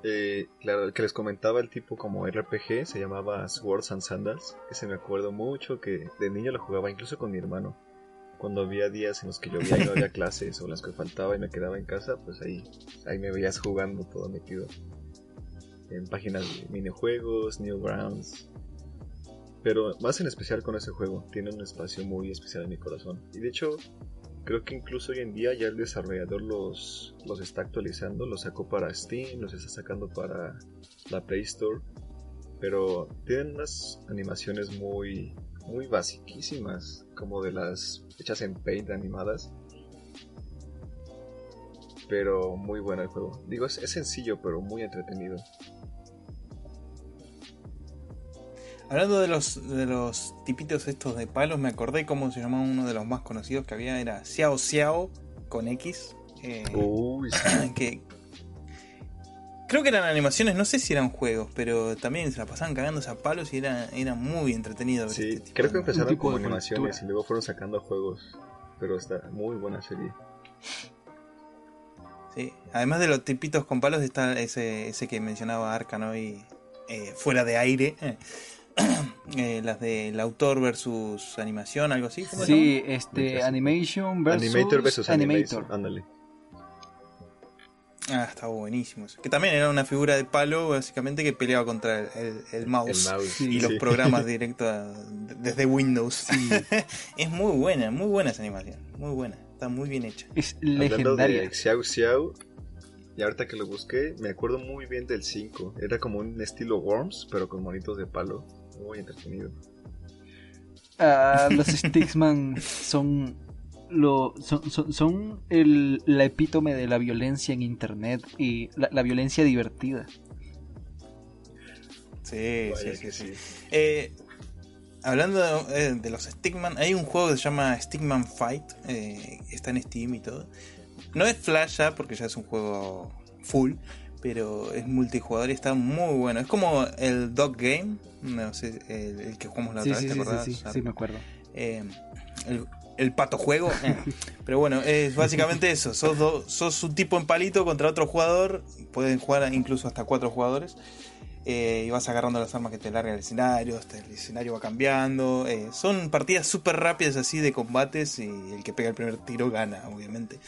Eh, claro, el que les comentaba el tipo como RPG se llamaba Swords and Sandals. Ese me acuerdo mucho que de niño lo jugaba incluso con mi hermano. Cuando había días en los que llovía y no había clases o las que faltaba y me quedaba en casa, pues ahí, ahí me veías jugando todo metido. En páginas de minijuegos, Newgrounds. Pero más en especial con ese juego, tiene un espacio muy especial en mi corazón. Y de hecho, creo que incluso hoy en día ya el desarrollador los, los está actualizando, los sacó para Steam, los está sacando para la Play Store. Pero tienen unas animaciones muy, muy basiquísimas, como de las hechas en Paint animadas. Pero muy bueno el juego. Digo, es, es sencillo, pero muy entretenido. Hablando de los, de los tipitos estos de palos, me acordé cómo se llamaba uno de los más conocidos que había, era Xiao Xiao con X. eh, Uy, sí. que creo que eran animaciones, no sé si eran juegos, pero también se la pasaban cagando a palos y era, era muy entretenido. ver Sí, este tipo creo que empezaron como animaciones cultura. y luego fueron sacando juegos. Pero está muy buena serie. Sí. Además de los tipitos con palos está ese, ese que mencionaba Arcano y eh, fuera de aire. eh. Eh, las del autor versus animación, algo así. ¿cómo se Sí, este. Animation versus Animator versus Animator. Ándale. Ah, estaba buenísimo. eso. Que también era una figura de palo, básicamente, que peleaba contra el, el- el mouse. El mouse. Sí. y los programas directos desde Windows. es muy buena, muy buena esa animación. Muy buena, está muy bien hecha. Es Hablando legendaria. de Xiao Xiao, y ahorita que lo busqué, me acuerdo muy bien del 5. Era como un estilo Worms, pero con monitos de palo. Muy entretenido. Ah, los Sticksman son lo son, son, son el, la epítome de la violencia en internet y la, la violencia divertida. Sí, Vaya sí, sí, que sí. sí. Eh, hablando de, eh, de los Stickman, hay un juego que se llama Stickman Fight. eh, está en Steam y todo. No es Flash ya, porque ya es un juego full. Pero es multijugador y está muy bueno. Es como el Dog Game. No sé, el, el que jugamos la Sí, otra sí, vez, sí, ¿te sí, acordás? sí, sí, me acuerdo. Eh, el, el pato juego. eh. Pero bueno, es básicamente eso. Sos, do- sos un tipo en palito contra otro jugador. Pueden jugar incluso hasta cuatro jugadores. Eh, y vas agarrando las armas que te larga el escenario. Hasta el escenario va cambiando. eh, son partidas súper rápidas así de combates. Y el que pega el primer tiro gana, obviamente.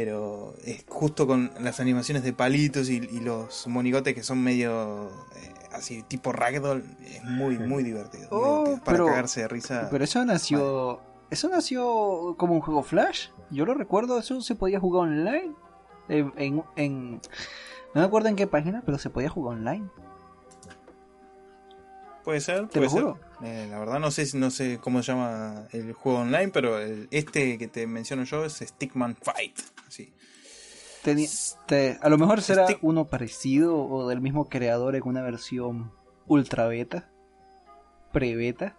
Pero es justo con las animaciones de palitos y, y los monigotes que son medio eh, así tipo ragdoll. Es muy, muy divertido. muy Oh, divertido. Para pero- cagarse de risa. Pero eso nació eso nació como un juego Flash. Yo lo recuerdo, eso se podía jugar online. En, en, en- no me acuerdo en qué página, pero se podía jugar online. Puede ser, Te puede lo ser. juro. Eh, la verdad no sé no sé cómo se llama el juego online, pero el- este que te menciono yo es Stickman Fight. Sí. Tenía- te- a lo mejor será Stick- uno parecido o del mismo creador en una versión ultra beta, pre-beta,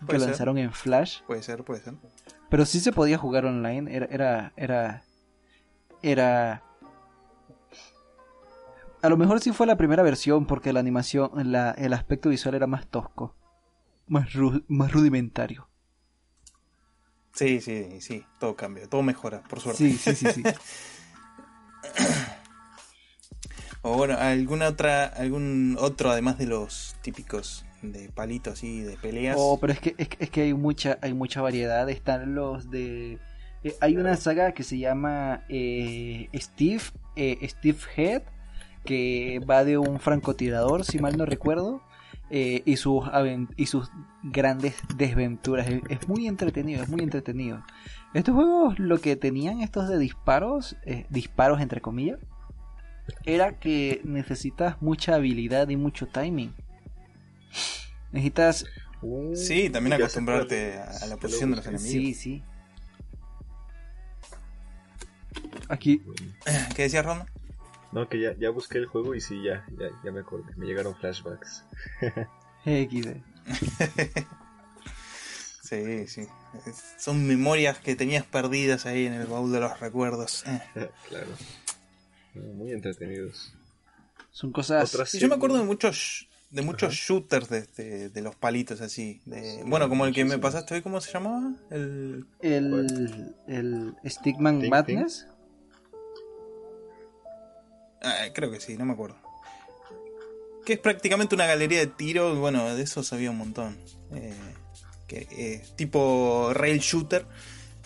que Puede ser, lanzaron en Flash. puede ser, puede ser. Pero sí se podía jugar online. Era. Era. Era. era- A lo mejor sí fue la primera versión porque la animación, la- el aspecto visual era más tosco. Más, ru- más rudimentario. Sí, sí, sí, todo cambia, todo mejora, por suerte. Sí, sí, sí, sí. o bueno, alguna otra, algún otro además de los típicos de palitos así de peleas. Oh, pero es que, es, que- es que hay mucha, hay mucha variedad. Están los de. eh, hay una saga que se llama eh, Steve, eh, Steve Head, que va de un francotirador, si mal no recuerdo, eh, y, sus y sus grandes desventuras. Es, es muy entretenido, es muy entretenido. Estos juegos lo que tenían estos de disparos, eh, disparos entre comillas, era que necesitas mucha habilidad y mucho timing. Necesitas Uh, Sí, también acostumbrarte a- la posición de lo los enemigos. Sí, sí. Aquí, ¿Qué decías, Ron? No, que ya, ya busqué el juego y sí, ya, ya, ya me acordé. Me llegaron flashbacks. XD. Sí, sí. Son memorias que tenías perdidas ahí en el baúl de los recuerdos. Eh. claro. Muy entretenidos. Son cosas. Otras- yo me acuerdo de muchos de muchos shooters de, de- de los palitos así. de- bueno, como el que me pasaste hoy, ¿cómo se llamaba? El... El, el Stickman Think, Madness. Ah, creo que sí, no me acuerdo. Que es prácticamente una galería de tiro. Bueno, de eso sabía un montón. Eh, que, eh, tipo rail shooter.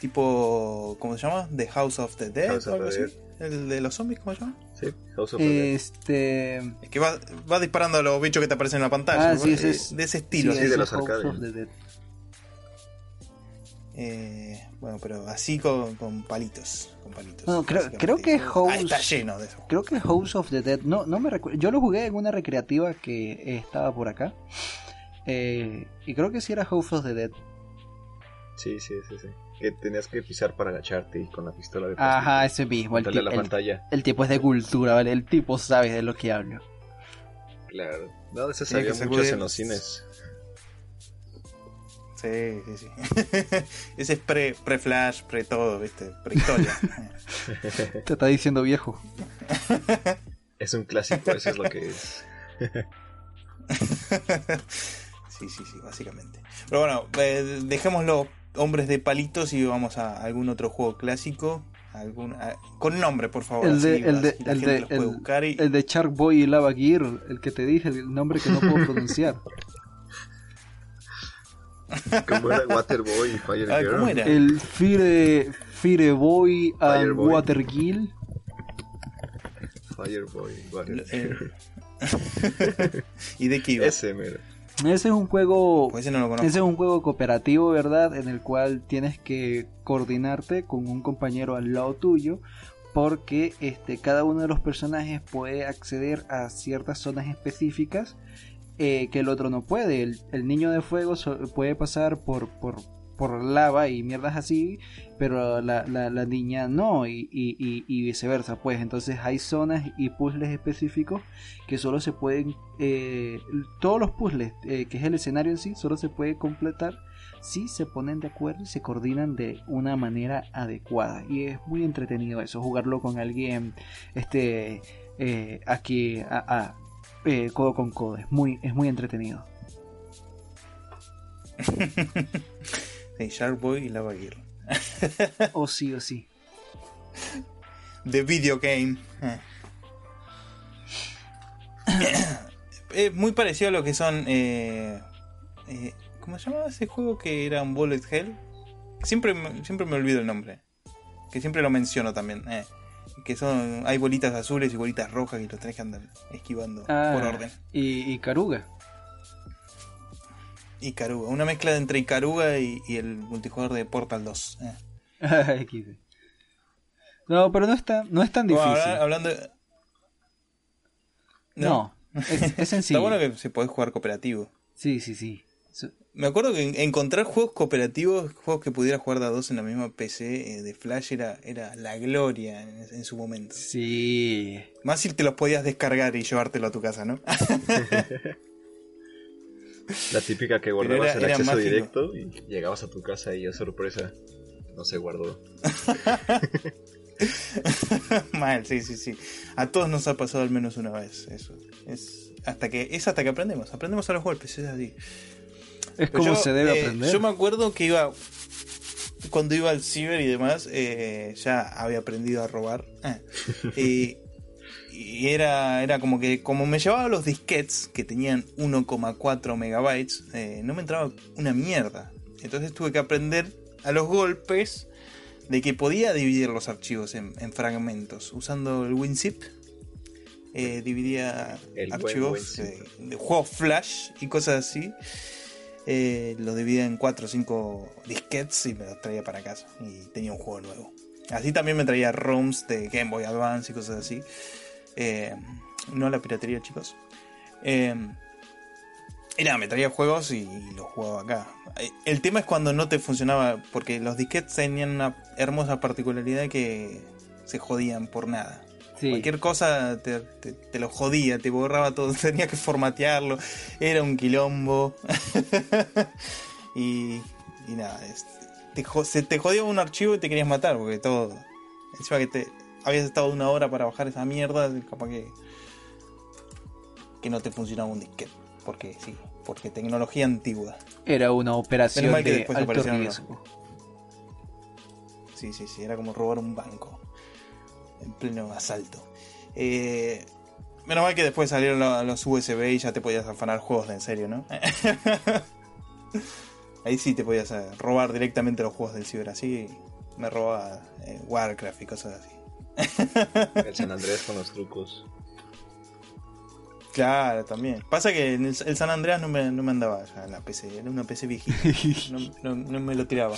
Tipo. ¿Cómo se llama? The House of the Dead House o of algo the así. El de los zombies, ¿cómo se llama? Sí, House of the Dead. Este. Es que va, va disparando a los bichos que te aparecen en la pantalla. Ah, sí, ese es- de ese estilo. sí, así. de los House arcades. of the Dead. Eh, bueno, pero así con, con palitos. Con palitos No, creo- creo que Ah, House- está lleno de eso. Creo que House of the Dead. No, no me recuerdo. Yo lo jugué en una recreativa que estaba por acá. Eh, y creo que sí era House of the Dead. Sí, sí, sí, sí. Que tenías que pisar para agacharte y con la pistola de plástico Ajá, ese mismo. El, la el- pantalla. el tipo es de cultura, ¿vale? El tipo sabe de lo que hablo. Claro. No, de ser muchos de- en los cines. Sí, sí, sí. Ese es pre, pre-flash, pre-todo, ¿viste? Pre-historia. Te está diciendo viejo. Es un clásico, eso es lo que es. sí, sí, sí, básicamente. Pero bueno, eh, dejémoslo hombres de palitos y vamos a algún otro juego clásico. Algún, a- con nombre, por favor. El de, así el de, el gente de, los puede el, buscar y- el de Shark Boy y Lava Gear, el que te dije, el nombre que no puedo pronunciar. ¿Cómo era Waterboy y Fire Ah, Girl? ¿cómo era? El Fire, Fire Boy and Fireboy. Water Gill. Fireboy, Water Eh, Girl. ¿Y de qué iba? Ese, mero. Ese es un juego Pues ese no lo conozco. Ese es un juego cooperativo, ¿verdad? En el cual tienes que coordinarte con un compañero al lado tuyo. Porque este, cada uno de los personajes puede acceder a ciertas zonas específicas eh, que el otro no puede. El, el niño de fuego puede pasar por, por, por lava y mierdas así, pero la, la- niña no, y, y- y- y viceversa. Pues entonces hay zonas y puzzles específicos que solo se pueden, eh, todos los puzzles, eh, que es el escenario en sí, solo se puede completar si se ponen de acuerdo y se coordinan de una manera adecuada. Y es muy entretenido eso, jugarlo con alguien, este, eh, aquí, a- eh, codo con codo, es muy, es muy entretenido. Sí, Shark Boy y Lava Girl. O sí, o sí. The Video Game. Eh. es muy parecido a lo que son. Eh, eh, ¿Cómo se llamaba ese juego que era un Bullet Hell? Siempre, siempre me olvido el nombre. Que siempre lo menciono también. Que son. Hay bolitas azules y bolitas rojas y los tenés que andar esquivando Ah, por orden. Y, y Karuga. Y Caruga. Una mezcla entre Icaruga y, y el multijugador de Portal 2. eh. No, pero no es tan, no es tan Bueno, difícil. habla- hablando de- no, es, es sencillo. Está bueno que se puede jugar cooperativo. Sí, sí, sí. Me acuerdo que en- encontrar juegos cooperativos, juegos que pudiera jugar de a dos en la misma PC eh, de Flash era, era la gloria en, en su momento. Sí. Más si te los podías descargar y llevártelo a tu casa, ¿no? La típica que guardabas era- el era acceso mágico. directo y llegabas a tu casa y a sorpresa no se guardó. Mal, sí, sí, sí. A todos nos ha pasado al menos una vez eso. Es hasta que es hasta que aprendemos, aprendemos a los golpes, es así. Es como yo, se debe eh, aprender. Yo me acuerdo que iba. cuando iba al ciber y demás, eh, ya había aprendido a robar. y, y era, era como que, como me llevaba los disquets que tenían 1,4 megabytes, eh, no me entraba una mierda. Entonces tuve que aprender a los golpes de que podía dividir los archivos en, fragmentos. Usando el WinZip, eh, dividía archivos de, juegos flash y cosas así. Eh, los dividía en 4 o 5 disquets y me los traía para casa. Y tenía un juego nuevo. Así también me traía ROMs de Game Boy Advance y cosas así. Eh, no la piratería, chicos. Eh, y me traía juegos y, los jugaba acá. Eh, el tema es cuando no te funcionaba, porque los disquetes tenían una hermosa particularidad que se jodían por nada. Cualquier cosa te, lo jodía, te borraba todo, tenía que formatearlo, era un quilombo. y, y, nada, te, se te jodía un archivo y te querías matar, porque todo. Encima que te, habías estado una hora para bajar esa mierda, capaz que, que no te funcionaba un disquete. Porque sí, porque tecnología antigua. Era una operación de alto riesgo. Sí, sí, sí, era como robar un banco en pleno asalto. Eh, menos mal que después salieron los USB y ya te podías afanar juegos de en serio, ¿no? Ahí sí te podías eh, robar directamente los juegos del ciber, así me robaba eh, Warcraft y cosas así. El San Andrés con los trucos. Claro, también. Pasa que el, San Andreas no me, no me andaba ya en la PC, era una PC viejita. No, me lo tiraba.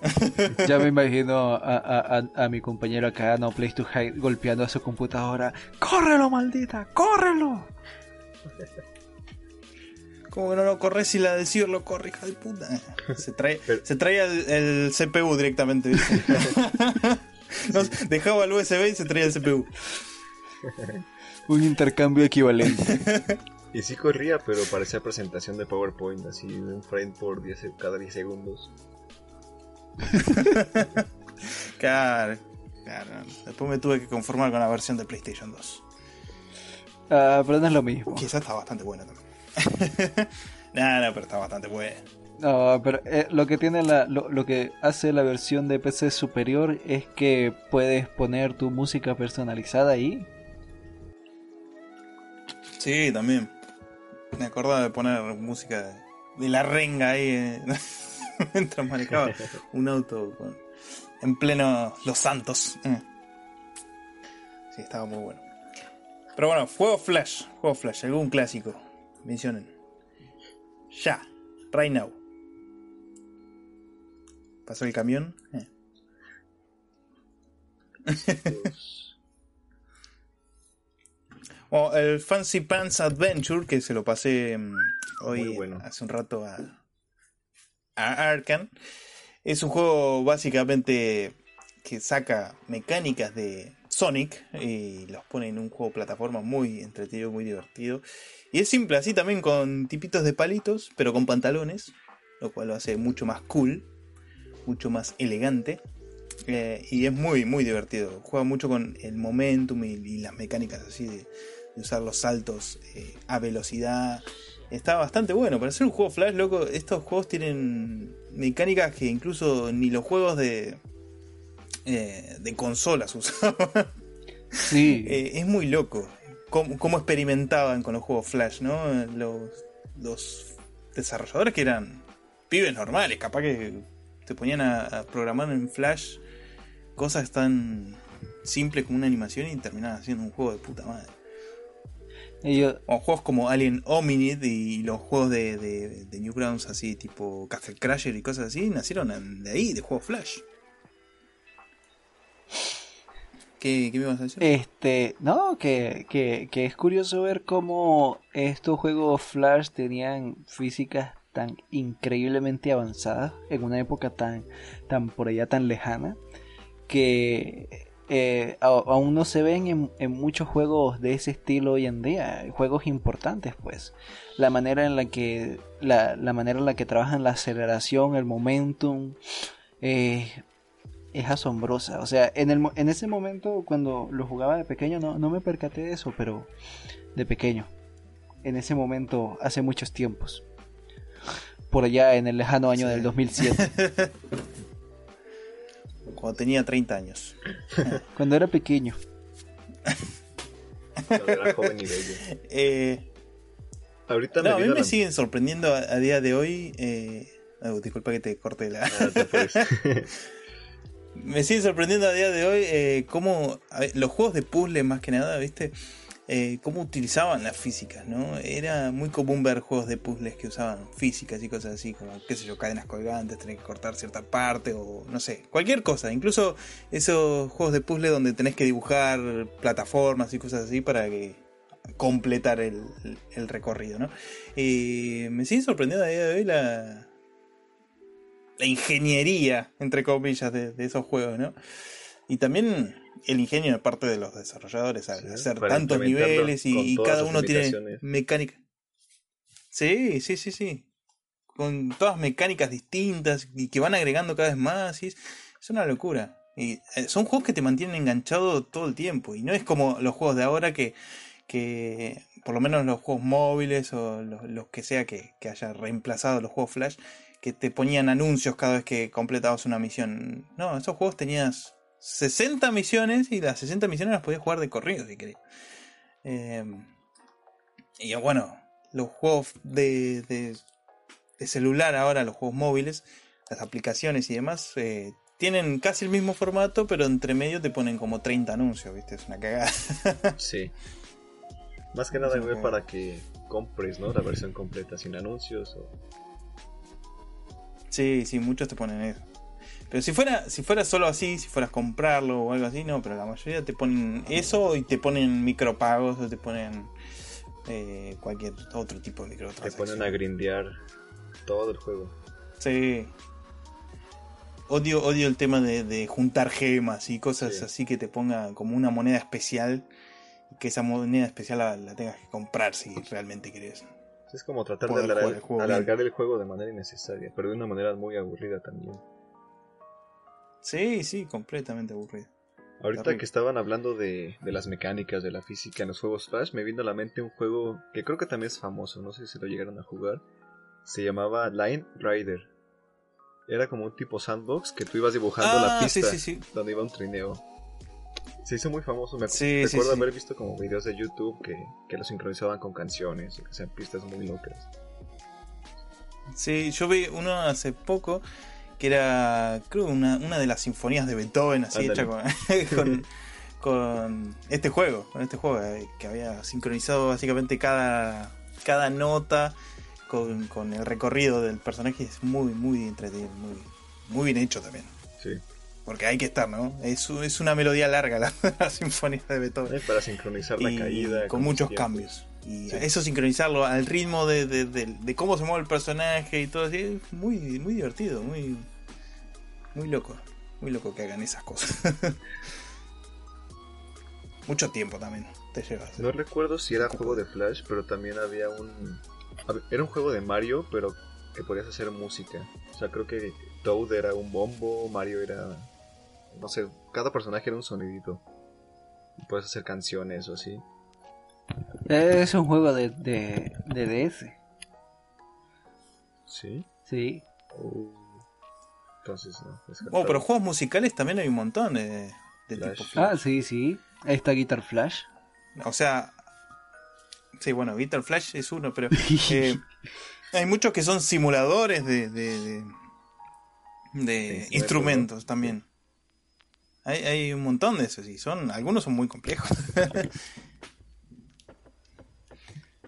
ya me imagino a, a, mi compañero acá, no Place to Hide, golpeando a su computadora. ¡Córrelo, maldita! ¡Córrelo! ¿Cómo que no lo corres si la del lo corre, hija de puta? Se trae, se trae el, CPU directamente. dejaba el USB y se traía el CPU. Un intercambio equivalente. Y sí corría, pero parecía presentación de PowerPoint, así un frame por 10, cada 10 segundos. claro, claro. Después me tuve que conformar con la versión de PlayStation 2. Ah, pero no es lo mismo. Quizás está bastante buena también. no, no, pero está bastante buena. No, pero eh, lo que tiene la, lo, que hace la versión de PC superior es que puedes poner tu música personalizada ahí. Sí, también. Me acordaba de poner música de la renga ahí eh, mientras manejaba un auto en pleno Los Santos. Eh. Sí, estaba muy bueno. Pero bueno, juego Flash, juego Flash, algún clásico. Mencionen. Ya, right now. ¿Pasó el camión? Eh. el Fancy Pants Adventure, que se lo pasé mm, hoy hace un rato a, a Arkan. Es un juego básicamente que saca mecánicas de Sonic y los pone en un juego plataforma muy entretenido, muy divertido. Y es simple, así también con tipitos de palitos, pero con pantalones, lo cual lo hace mucho más cool mucho más elegante. Eh, y es muy, muy divertido. Juega mucho con el momentum y, las mecánicas así de, usar los saltos eh, a velocidad. Está bastante bueno. Para ser un juego Flash, loco, estos juegos tienen mecánicas que incluso ni los juegos de, eh, de consolas usaban. Sí. es muy loco cómo, experimentaban con los juegos Flash, ¿no? Los, los desarrolladores que eran pibes normales, capaz que te ponían a, programar en Flash cosas tan simples como una animación y terminaban haciendo un juego de puta madre. O juegos como Alien Hominid y los juegos de, de, Newgrounds así, tipo Castle Crasher y cosas así, nacieron de ahí, de juegos Flash. ¿Qué, me vas a decir? Este, no, que, que, que es curioso ver cómo estos juegos Flash tenían físicas tan increíblemente avanzada en una época tan, tan por allá tan lejana que eh, aún no se ven en, muchos juegos de ese estilo hoy en día, juegos importantes pues. La manera en la que la, manera en la que trabajan la aceleración, el momentum eh, es asombrosa. O sea, en, el, en ese momento cuando lo jugaba de pequeño no, no me percaté de eso, pero de pequeño. En ese momento, hace muchos tiempos por allá en el lejano año del 2007. cuando tenía 30 años. Cuando era pequeño. Cuando era joven y bello. Eh, Ahorita no, a mí me la- siguen sorprendiendo a, a día de hoy. Eh, oh, disculpa que te corte la. Ah, me sigue sorprendiendo a día de hoy eh, cómo a ver, los juegos de puzzle más que nada, ¿viste? Eh, cómo utilizaban las físicas, ¿no? Era muy común ver juegos de puzzles que usaban físicas y cosas así, como, qué sé yo, cadenas colgantes, tener que cortar cierta parte o no sé, cualquier cosa. Incluso esos juegos de puzzle donde tenés que dibujar plataformas y cosas así para que completar el, el recorrido, ¿no? Eh, me sigue sorprendiendo a día de hoy la, la ingeniería, entre comillas, de, de esos juegos, ¿no? Y también el ingenio de parte de los desarrolladores, al Sí, hacer tantos niveles y, cada uno tiene mecánica. Sí, sí, sí, sí. Con todas mecánicas distintas y que van agregando cada vez más. Y es, es una locura. Y eh, son juegos que te mantienen enganchado todo el tiempo. Y no es como los juegos de ahora que, que por lo menos los juegos móviles o los, los que sea que, que haya reemplazado los juegos Flash, que te ponían anuncios cada vez que completabas una misión. No, esos juegos tenías 60 misiones y las 60 misiones las podías jugar de corrido si querías. Eh, y bueno, los juegos de, de, de celular ahora, los juegos móviles, las aplicaciones y demás, eh, tienen casi el mismo formato, pero entre medio te ponen como 30 anuncios, ¿viste? Es una cagada. Sí. Más que nada, güey, para que compres, ¿no? La versión completa sin anuncios. O... Sí, sí, muchos te ponen eso. Pero si fuera, si fuera solo así, si fueras comprarlo o algo así, no, pero la mayoría te ponen eso y te ponen micropagos o te ponen eh, cualquier otro tipo de Te microtransacción. ponen a grindear todo el juego. Sí. Odio, odio el tema de, de juntar gemas y cosas Sí. así que te ponga como una moneda especial y que esa moneda especial la, la tengas que comprar si realmente querés. Es como tratar de alargar, jugar el juego alargar el juego de manera innecesaria, pero de una manera muy aburrida también. Sí, sí, completamente aburrido. Ahorita Terrible. que estaban hablando de, de las mecánicas, de la física en los juegos Flash, me vino a la mente un juego que creo que también es famoso, no sé si lo llegaron a jugar. Se llamaba Line Rider. Era como un tipo sandbox que tú ibas dibujando la Ah, pista sí, sí. donde iba un trineo. Se hizo muy famoso, me recuerdo haber visto como videos de YouTube que, que lo sincronizaban con canciones, y que sean pistas muy locas. Sí, yo vi uno hace poco que era, creo, una, una de las sinfonías de Beethoven, así hecha con, con, con este juego, con este juego, eh, que había sincronizado básicamente cada, cada nota con, con el recorrido del personaje. Es muy, muy entretenido, muy, muy bien hecho también. Sí. Porque hay que estar, ¿no? Es, es una melodía larga la, la sinfonía de Beethoven. Eh, Para sincronizar la Y caída. con muchos cambios. Y Sí. eso sincronizarlo al ritmo de, de- de- de cómo se mueve el personaje y todo así, es muy, muy divertido, muy, muy loco. Muy loco que hagan esas cosas. Mucho tiempo también te lleva. a hacer. No recuerdo si era juego de Flash, pero también había un... Era un juego de Mario, pero que podías hacer música. O sea, creo que Toad era un bombo, Mario era... No sé, cada personaje era un sonidito. Puedes hacer canciones o así. Es un juego de, de, de DS. ¿Sí? Sí. Oh. Entonces, no. es Oh, pero juegos musicales también hay un montón de, de Flash. tipo Flash. Ah, sí, sí. Ahí está Guitar Flash. O sea, sí, bueno, Guitar Flash es uno, pero eh, hay muchos que son simuladores de, de, de- de instrumentos, también. Hay, hay un montón de esos y son algunos son muy complejos.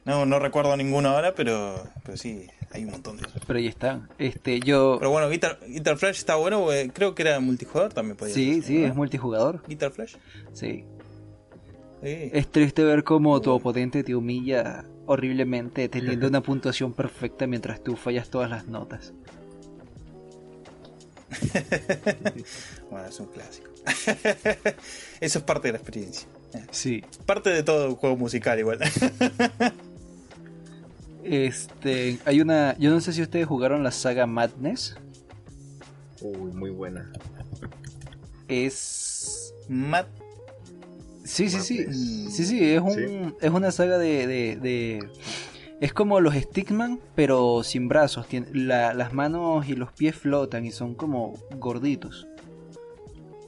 no, no recuerdo ninguno ahora, pero, pero sí, hay un montón de esos. Pero ahí está. Este, yo. Pero bueno, Guitar, Guitar Flash está bueno, porque creo que era multijugador también podía Sí, ser, sí, ¿no? es multijugador. Guitar Flash. Sí. Sí. Es triste ver cómo tu oponente te humilla horriblemente teniendo una puntuación perfecta mientras tú fallas todas las notas. Bueno, es un clásico. Eso es parte de la experiencia. Sí. Parte de todo juego musical igual. Este, hay una, yo no sé si ustedes jugaron la saga Madness. Uy, muy buena. Es Matt. Sí, sí, sí. Sí, sí, es, un, Sí. es una saga de, de, de- Es como los Stickman, pero sin brazos. Tien- la- las manos y los pies flotan y son como gorditos.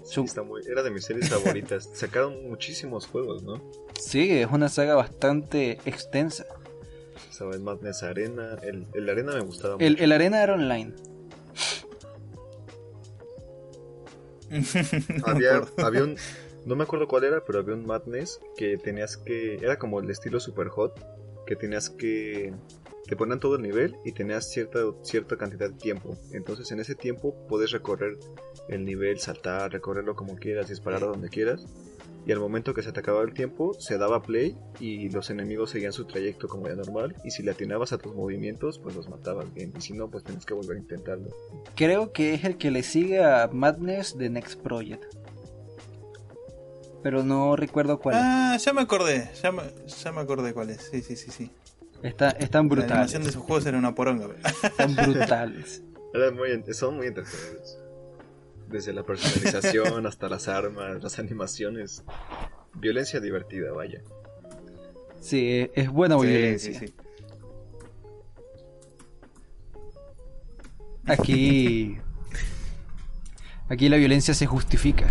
Sí, está muy, era de mis series favoritas. Sacaron muchísimos juegos, ¿no? Sí, es una saga bastante extensa. Estaba el Madness Arena. El, el Arena me gustaba El, mucho. el Arena era online. No me había, acuerdo. había un. No me acuerdo cuál era, pero había un Madness que tenías que. Era como el estilo Super Hot. Que tenías que. Te ponían todo el nivel y tenías cierta, cierta cantidad de tiempo. Entonces, en ese tiempo puedes recorrer el nivel, saltar, recorrerlo como quieras, disparar a donde quieras. Y al momento que se te acababa el tiempo, se daba play y los enemigos seguían su trayecto como ya normal. Y si le atinabas a tus movimientos, pues los matabas bien. Y si no, pues tienes que volver a intentarlo. Creo que es el que le sigue a Madness de Next Project. Pero no recuerdo cuál. es. Ah, ya me acordé, ya me, ya me acordé cuál es. Sí, sí, sí, sí. Está, están La brutales. animación de esos juegos era una poronga. pero- Están brutales. Eran muy, son muy entretenidos. Desde la personalización hasta las armas, las animaciones. Violencia divertida, vaya. Sí, es buena Sí, violencia. sí, sí. Aquí. Aquí la violencia se justifica.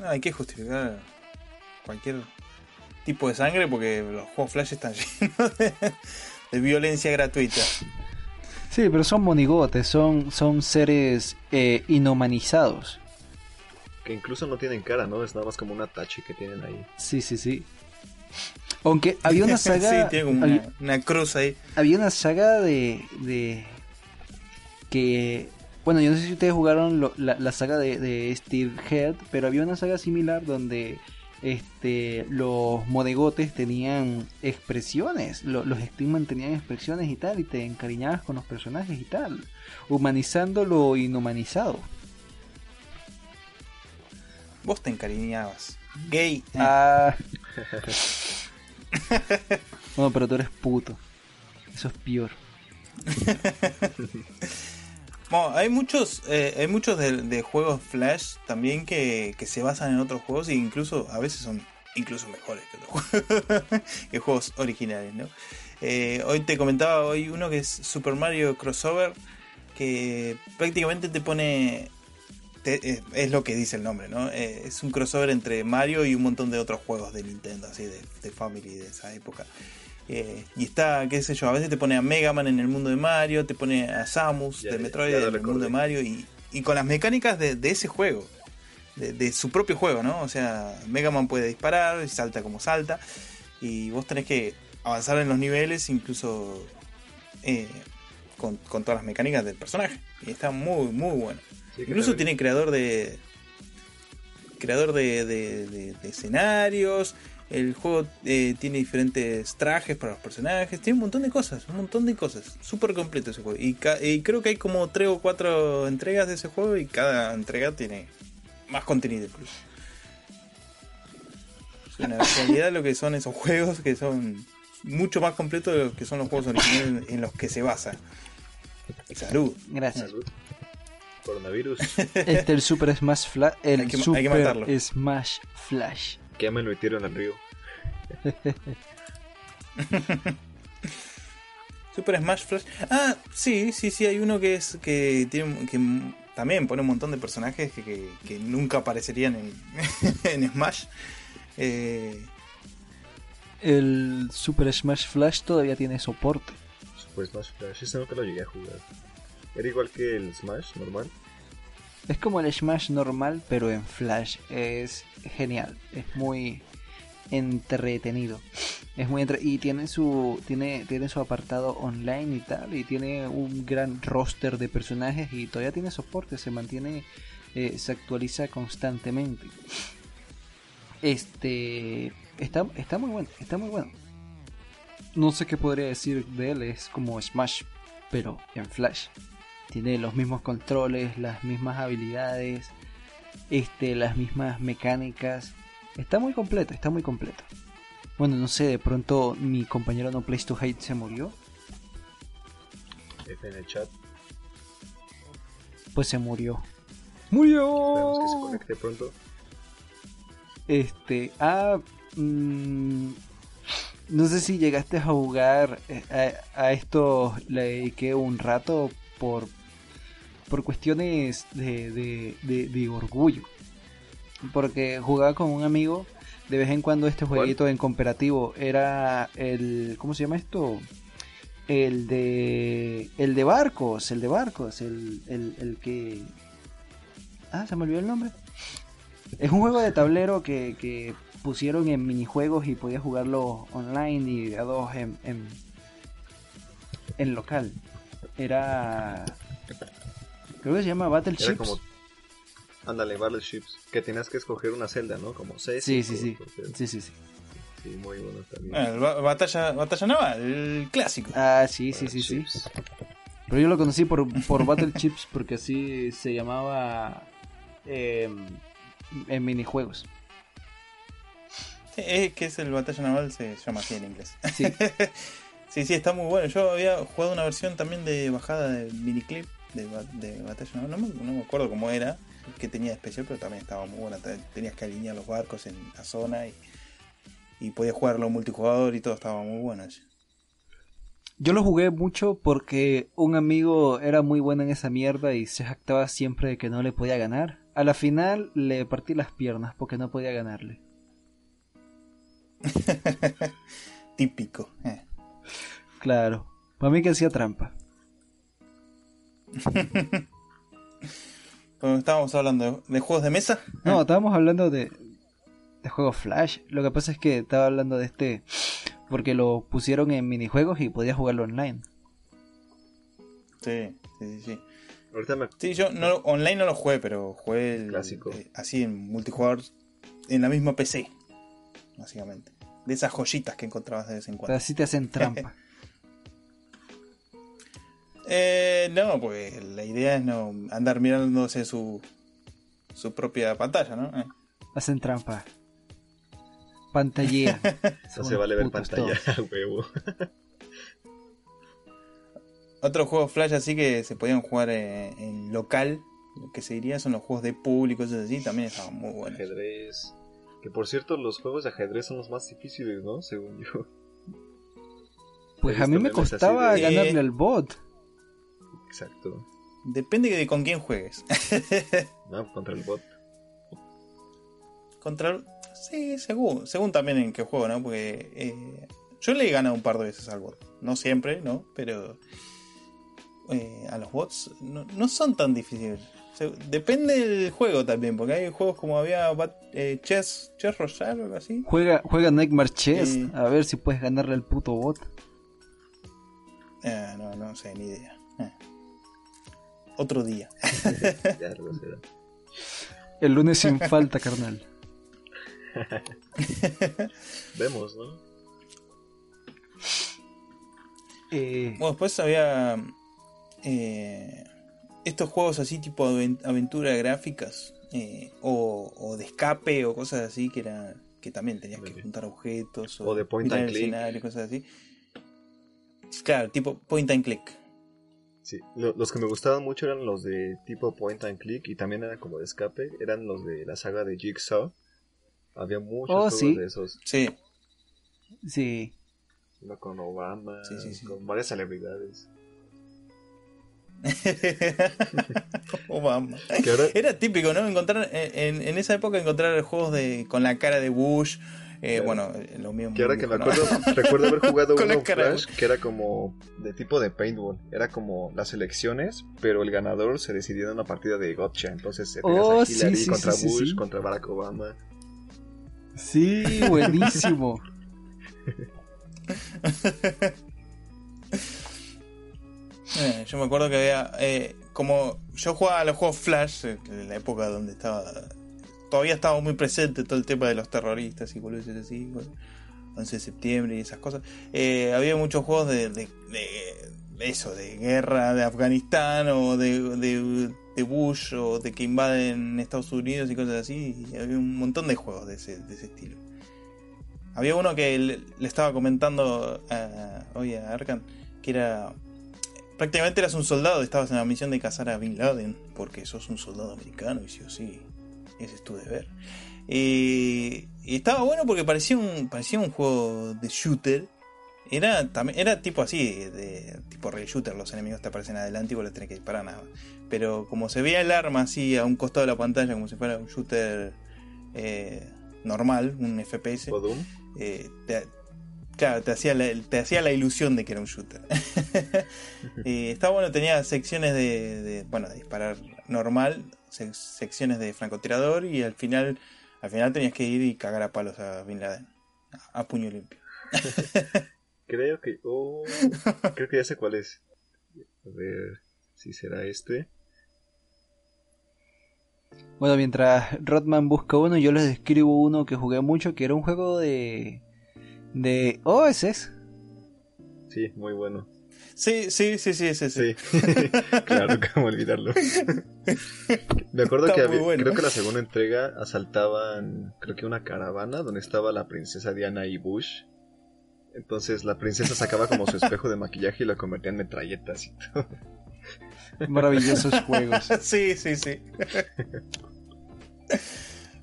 No, hay que justificar cualquier tipo de sangre porque los juegos Flash están llenos de, de violencia gratuita. Sí, pero son monigotes, son, son seres eh, inhumanizados. Que incluso no tienen cara, ¿no? Es nada más como una tachi que tienen ahí. Sí, sí, sí. Aunque había una saga. sí, tiene como había- una, una cruz ahí. había una saga de, de que bueno yo no sé si ustedes jugaron lo- la, la saga de, de Steve Head pero había una saga similar donde este los modegotes tenían expresiones lo- los Steamman tenían expresiones y tal y te encariñabas con los personajes y tal humanizando lo inhumanizado. Vos te encariñabas. Gay. ah. Bueno pero tú eres puto. Eso es peor Bueno, hay muchos, eh, hay muchos de, juegos Flash también que, se basan en otros juegos e incluso a veces son incluso mejores que otros juegos, que juegos originales, ¿no? Eh, hoy te comentaba hoy uno que es Super Mario Crossover que prácticamente te pone te- es, lo que dice el nombre, ¿no? Eh, es un crossover entre Mario y un montón de otros juegos de Nintendo, así de Family de esa época. Eh, y está, qué sé yo, a veces te pone a Mega Man en el mundo de Mario, te pone a Samus Ya, de Metroid en el mundo de Mario y, y con las mecánicas de, de ese juego, de, de su propio juego, ¿no? O sea, Mega Man puede disparar y salta como salta y vos tenés que avanzar en los niveles incluso eh, con, con todas las mecánicas del personaje. Y está muy, muy bueno. Sí, Incluso tiene creador de. Creador de escenarios. El juego eh, tiene diferentes trajes para los personajes. Tiene un montón de cosas. Un montón de cosas. Súper completo ese juego. Y, y creo que hay como tres o cuatro entregas de ese juego. Y cada entrega tiene más contenido incluso. Es una realidad lo que son esos juegos que son mucho más completos de lo que son los juegos originales en los que se basa. Salud. gracias Salud. Coronavirus. este el Super Smash Flash el Hay que- hay que Super matarlo. Smash Flash que ya me lo metieron al río. Super Smash Flash. Ah, sí, sí, sí, hay uno que es que tiene que también pone un montón de personajes que, que- que nunca aparecerían en, en Smash. Eh, El Super Smash Flash todavía tiene soporte. Super Smash Flash. Ese nunca lo llegué a jugar. Era igual que el Smash normal. Es como el Smash normal, pero en Flash. Es genial. Es muy entretenido. Es muy entre y tiene su tiene tiene su apartado online y tal y tiene un gran roster de personajes y todavía tiene soporte, se mantiene eh, se actualiza constantemente. Este está está muy bueno, está muy bueno. No sé qué podría decir de él, es como Smash pero en Flash. Tiene los mismos controles, las mismas habilidades, este, las mismas mecánicas. Está muy completo, está muy completo. Bueno, no sé, de pronto mi compañero No Place to Hate se murió. F en el chat. Pues se murió. Esperemos que se ¡Murió! conecte pronto. Este, ah, mm, no sé si llegaste a jugar eh, a, a esto, le dediqué un rato por por cuestiones de, de, de, de orgullo. Porque jugaba con un amigo de vez en cuando este jueguito en cooperativo era el ¿cómo se llama esto? El de el de barcos, el de barcos, el, el, el que Ah, se me olvidó el nombre. Es un juego de tablero que, que pusieron en minijuegos y podías jugarlo online y de a dos en, en, en local. Era creo que se llama Battleships. Como Ándale, Battleships, que tenías que escoger una celda, ¿no? Como seis. Sí, sí, sí. Sí, sí, sí. Sí, muy bueno también. El ba- batalla, batalla naval, el clásico. Ah, sí, sí, sí, sí. Battleships. Pero yo lo conocí por, por Battle Chips porque así se llamaba eh, en minijuegos. Sí, Es que es el batalla naval, se llama así en inglés. Sí. Sí, sí, está muy bueno. Yo había jugado una versión también de bajada de miniclip de, de batalla naval. No me, no me acuerdo cómo era, que tenía de especial, pero también estaba muy buena. Te- Tenías que alinear los barcos en la zona y, y podías jugarlo multijugador y todo, estaba muy bueno. Yo lo jugué mucho porque un amigo era muy bueno en esa mierda y se jactaba siempre de que no le podía ganar. A la final le partí las piernas porque no podía ganarle. Típico. eh. Claro, para mí que hacía trampa. Estábamos hablando de, de juegos de mesa. No, estábamos hablando de, de juegos Flash. Lo que pasa es que estaba hablando de este porque lo pusieron en minijuegos y podía jugarlo online. Sí, sí, sí. sí. Ahorita me Sí, yo no, online no lo jugué, pero jugué el, Clásico. eh, así en multijugador en la misma PC, básicamente. De esas joyitas que encontrabas de vez en cuando. así te hacen trampa. Eh, no, pues la idea es no andar mirándose su, su propia pantalla, ¿no? Eh. Hacen trampa. Pantallea. no se vale ver pantalla, huevo. Otros juegos Flash así que se podían jugar eh, en local, lo que se diría son los juegos de público, cosas así, también estaban muy buenos. Ajedrez. Que por cierto, los juegos de ajedrez son los más difíciles, ¿no? Según yo. Pues a mí me costaba de- ganarle al bot. Exacto. Depende de con quién juegues. No, contra el bot. Contra Sí, según, según también en qué juego, ¿no? Porque eh, yo le he ganado un par de veces al bot. No siempre, ¿no? Pero eh, a los bots no, no son tan difíciles. Depende del juego también, porque hay juegos como había Bat- eh, Chess, Chess Royale o algo así. Juega, juega Nightmare Chess. A ver si puedes ganarle al puto bot. Ah, no, no sé, ni idea. Eh. Otro día. Ya lo será. El lunes sin falta, carnal. Vemos, ¿no? Eh, Bueno, después había eh, estos juegos así tipo aven- aventura gráficas eh, o, o de escape o cosas así que era que también tenías que juntar objetos O de point mirar and el click. escenario, cosas así. Claro, tipo point and click. Sí, lo- los que me gustaban mucho eran los de tipo point and click y también eran como de escape, eran los de la saga de Jigsaw. Había muchos Oh, juegos sí. de esos, Sí, sí. uno con Obama, Sí, sí, sí. con varias celebridades. Obama. Era típico, ¿no? Encontrar en, en esa época encontrar juegos de con la cara de Bush. Eh, Claro. Bueno, eh, lo mismo. que ahora que me acuerdo, recuerdo haber jugado uno Flash que era como de tipo de paintball, era como las elecciones, pero el ganador se decidía en una partida de gotcha, entonces tenías Oh, a Hillary sí, contra sí, Bush, sí. contra Barack Obama. Sí, buenísimo. Eh, yo me acuerdo que había. eh, como yo jugaba a los juegos Flash, eh, en la época donde estaba. Todavía estaba muy presente todo el tema de los terroristas y boludeces así. bueno, 11 de septiembre y esas cosas. eh, había muchos juegos de, eso, de guerra de Afganistán o de, de, Bush o de que invaden Estados Unidos y cosas así. Había un montón de juegos de ese, de ese estilo. Había uno que le, estaba comentando hoy a Arkan que era prácticamente eras un soldado, estabas en la misión de cazar a Bin Laden, porque sos un soldado americano y sí o sí, ese es tu deber. Y, y estaba bueno porque parecía un, parecía un juego de shooter, era también era tipo así, de tipo ray shooter, los enemigos te aparecen adelante y vos les tenés que disparar nada. Pero como se veía el arma así a un costado de la pantalla, como si fuera un shooter eh, normal, un FPS, eh, te, claro, te hacía, la, te hacía la ilusión de que era un shooter. y estaba bueno, tenía secciones de, de, bueno, de disparar normal, secciones de francotirador y al final, al final tenías que ir y cagar a palos a Bin Laden, a, a puño limpio. Creo que. Oh, creo que ya sé cuál es. A ver si será este. Bueno, mientras Rodman busca uno, yo les describo uno que jugué mucho, que era un juego de... De... Oh, ese es. Sí, muy bueno. Sí, sí, sí, sí, sí, sí. Sí, claro, cómo olvidarlo. Me acuerdo Está que había- bueno. creo que la segunda entrega asaltaban, creo que una caravana donde estaba la princesa Diana y Bush. Entonces la princesa sacaba como su espejo de maquillaje y lo convertía en metralletas y todo. Maravillosos juegos. sí, sí, sí.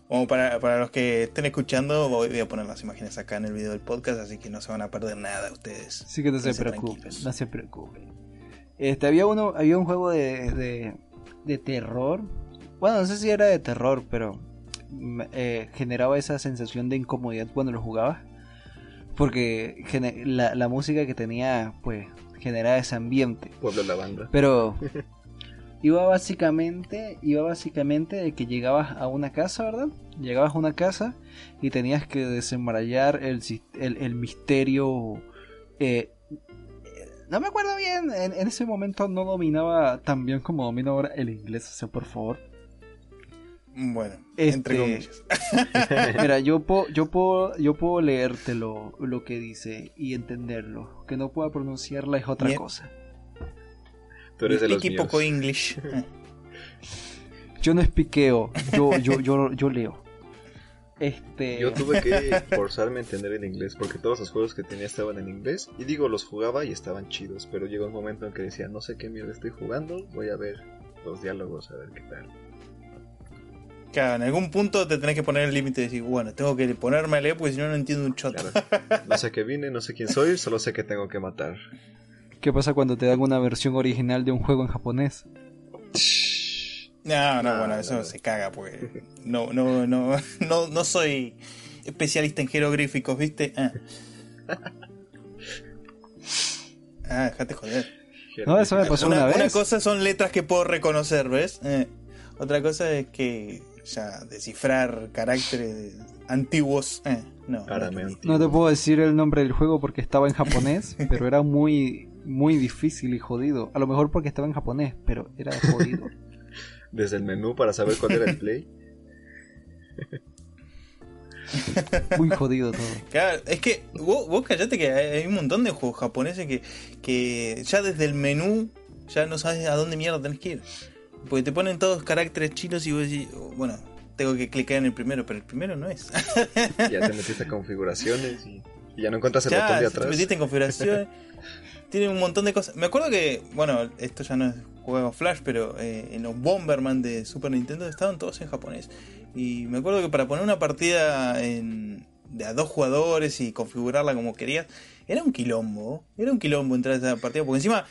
Como para, para los que estén escuchando, voy voy a poner las imágenes acá en el video del podcast, así que no se van a perder nada ustedes. Así que no se preocupen, tranquilos. no se preocupen. Este, había uno, había un juego de, de, de terror. Bueno, no sé si era de terror, pero eh, generaba esa sensación de incomodidad cuando lo jugaba. Porque la, la música que tenía, pues, generaba ese ambiente. Pueblo la banda. Pero iba básicamente, iba básicamente de que llegabas a una casa, ¿verdad? Llegabas a una casa y tenías que desenmarañar el, el, el misterio. eh, no me acuerdo bien, en, en ese momento no dominaba tan bien como domino ahora el inglés, o sea, por favor. Bueno, Este- entre comillas. Mira, yo puedo, yo puedo, yo puedo leértelo lo que dice y entenderlo. Que no pueda pronunciarla es otra Bien. cosa. Tú eres de los Speaky míos. poco English. Yo no espiqueo, yo, yo, yo, yo leo. Este. Yo tuve que forzarme a entender el inglés porque todos los juegos que tenía estaban en inglés. Y digo, los jugaba y estaban chidos, pero llegó un momento en que decía, no sé qué mierda estoy jugando, voy a ver los diálogos, a ver qué tal. Claro, en algún punto te tenés que poner el límite y decir, bueno, tengo que ponerme a leer porque si no, no entiendo un choto. Claro. No sé qué vine, no sé quién soy, solo sé que tengo que matar. ¿Qué pasa cuando te dan una versión original de un juego en japonés? No, no, No, bueno, no, eso no. se caga porque no, no, no, no, no soy especialista en jeroglíficos, ¿viste? Ah, ah déjate joder. No, eso me pasó una, Una, una vez. cosa son letras que puedo reconocer, ¿ves? Eh, otra cosa es que ya descifrar caracteres antiguos, eh. No te puedo decir el nombre del juego porque estaba en japonés, pero era muy, muy difícil y jodido. A lo mejor porque estaba en japonés, pero era jodido. Desde el menú para saber cuál era el play. Muy jodido todo. Claro, es que vos, vos callate que hay hay un montón de juegos japoneses que, que ya desde el menú ya no sabes a dónde mierda tenés que ir. Porque te ponen todos caracteres chinos y vos decís, bueno, tengo que clicar en el primero, pero el primero no es. Ya te metiste a configuraciones y, y ya no encuentras el Ya, botón de si te atrás. metiste en configuración. tiene un montón de cosas. Me acuerdo que, bueno, esto ya no es juego Flash, pero eh, en los Bomberman de Super Nintendo estaban todos en japonés. Y me acuerdo que para poner una partida en, de a dos jugadores y configurarla como querías, era un quilombo. Era un quilombo entrar a esa partida, porque encima,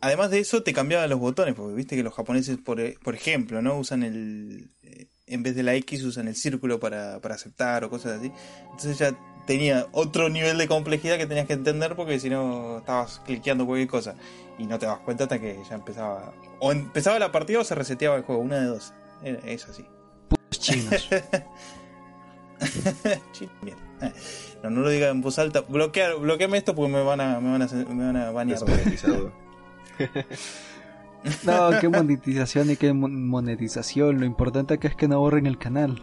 además de eso, te cambiaban los botones, porque viste que los japoneses, por, e- por ejemplo, no usan el. eh, En vez de la X usan el círculo para, para aceptar o cosas así. Entonces ya tenía otro nivel de complejidad que tenías que entender porque si no estabas cliqueando cualquier cosa y no te das cuenta hasta que ya empezaba o empezaba la partida o se reseteaba el juego, una de dos. Es así. Los chinos. Bien. No, no lo diga en voz alta. Bloquear, bloqueame esto porque me van a, me van a, me van a banear. Desmonetizado. No, qué monetización y qué mon- monetización. Lo importante acá es que no borren el canal.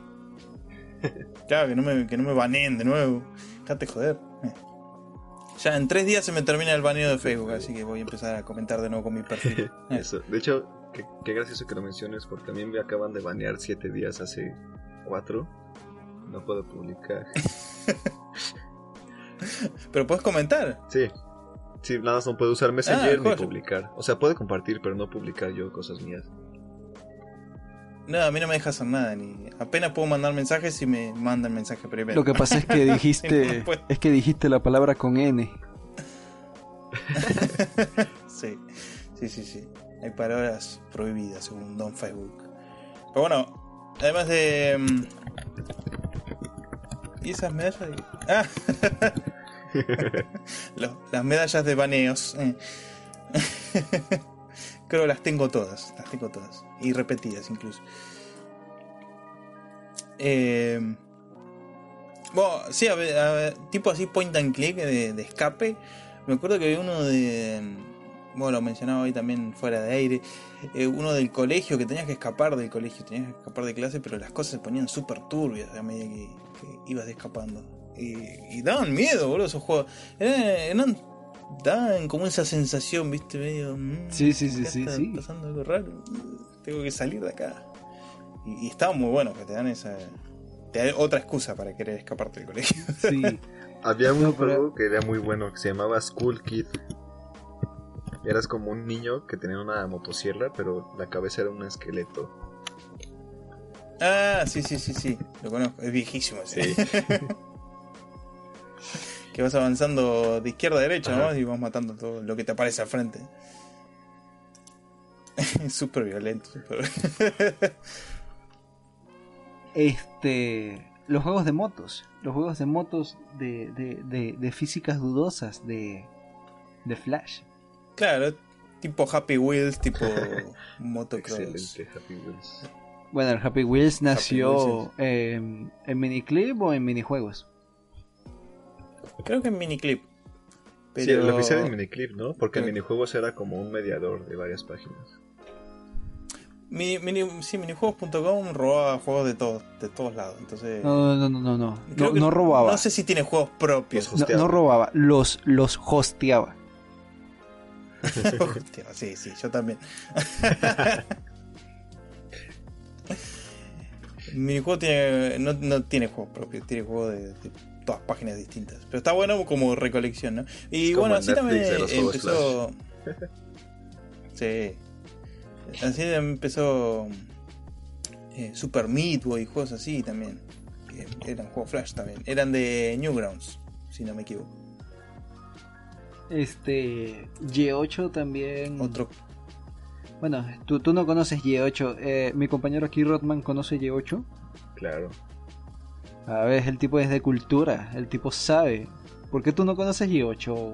Claro, que no me, que no me baneen de nuevo. Dejate joder. Eh. Ya en tres días se me termina el baneo de Facebook, así que voy a empezar a comentar de nuevo con mi perfil. Eh. Eso. De hecho, qué, qué gracioso que lo menciones porque también me acaban de banear siete días hace cuatro. No puedo publicar. Pero puedes comentar. Sí. Sí, nada más no puedo usar Messenger Ah, ni publicar. O sea, puede compartir, pero no publicar yo cosas mías. No, a mí no me deja hacer nada. Ni... Apenas puedo mandar mensajes y me mandan mensaje primero. Lo que pasa es que dijiste, No puedo. es que dijiste la palabra con N. sí, sí, sí, sí. Hay palabras prohibidas según Don Facebook. Pero bueno, además de. mm, ¿Y esas medallas? de- Ah, las medallas de baneos. eh. Creo que las tengo todas, las tengo todas. Y repetidas incluso. Eh, bueno, sí, a ver, a ver, tipo así point and click de, de escape. Me acuerdo que había uno de. Bueno, lo mencionaba hoy también fuera de aire. eh, uno del colegio que tenías que escapar del colegio, tenías que escapar de clase, pero las cosas se ponían súper turbias a medida que, que ibas escapando. Y, y daban miedo, boludo, esos juegos. Eran, eran- daban como esa sensación, viste, medio. mm, Sí, sí, sí, sí, sí. pasando algo raro. Tengo que salir de acá. Y, y estaban muy buenos, que te dan esa. Te dan otra excusa para querer escaparte del colegio. Sí. Había un juego que era muy bueno que se llamaba School Kid. Eras como un niño que tenía una motosierra, pero la cabeza era un esqueleto. Ah, sí, sí, sí, sí. Lo conozco. Es viejísimo ese. Sí. que vas avanzando de izquierda a derecha, Ajá. ¿no? Y vas matando todo lo que te aparece al frente. Es súper violento. súper- Este. Los juegos de motos. Los juegos de motos de, de, de, de físicas dudosas de, de Flash. claro, tipo Happy Wheels, tipo motocross. Excelente, Happy Wheels. Bueno, el Happy Wheels nació Wheels, em, en miniclip o en minijuegos. Creo que en miniclip. Sí, Pero... lo oficial en miniclip, ¿no? Porque el Creo- minijuegos era como un mediador de varias páginas. Mini, mini- sí, minijuegos.com robaba juegos de todos, de todos lados. Entonces. No, no, no, no, no. No, no robaba. No sé si tiene juegos propios. No, no robaba, los, los hosteaba. Hostia, sí, sí, yo también. Minijuego tiene, no, no tiene juegos propios, tiene juegos de, de todas páginas distintas. Pero está bueno como recolección, ¿no? Y como bueno, así también Netflix juegos empezó. sí. Así empezó eh, Super Meat Boy y juegos así también. que eran juegos Flash también. Eran de Newgrounds, si no me equivoco. Este. Y8 también. Otro Bueno, tú, tú no conoces Y8. Eh, mi compañero aquí, Rodman, conoce Y8. Claro. A ver, el tipo es de cultura. El tipo sabe. ¿Por qué tú no conoces Y8?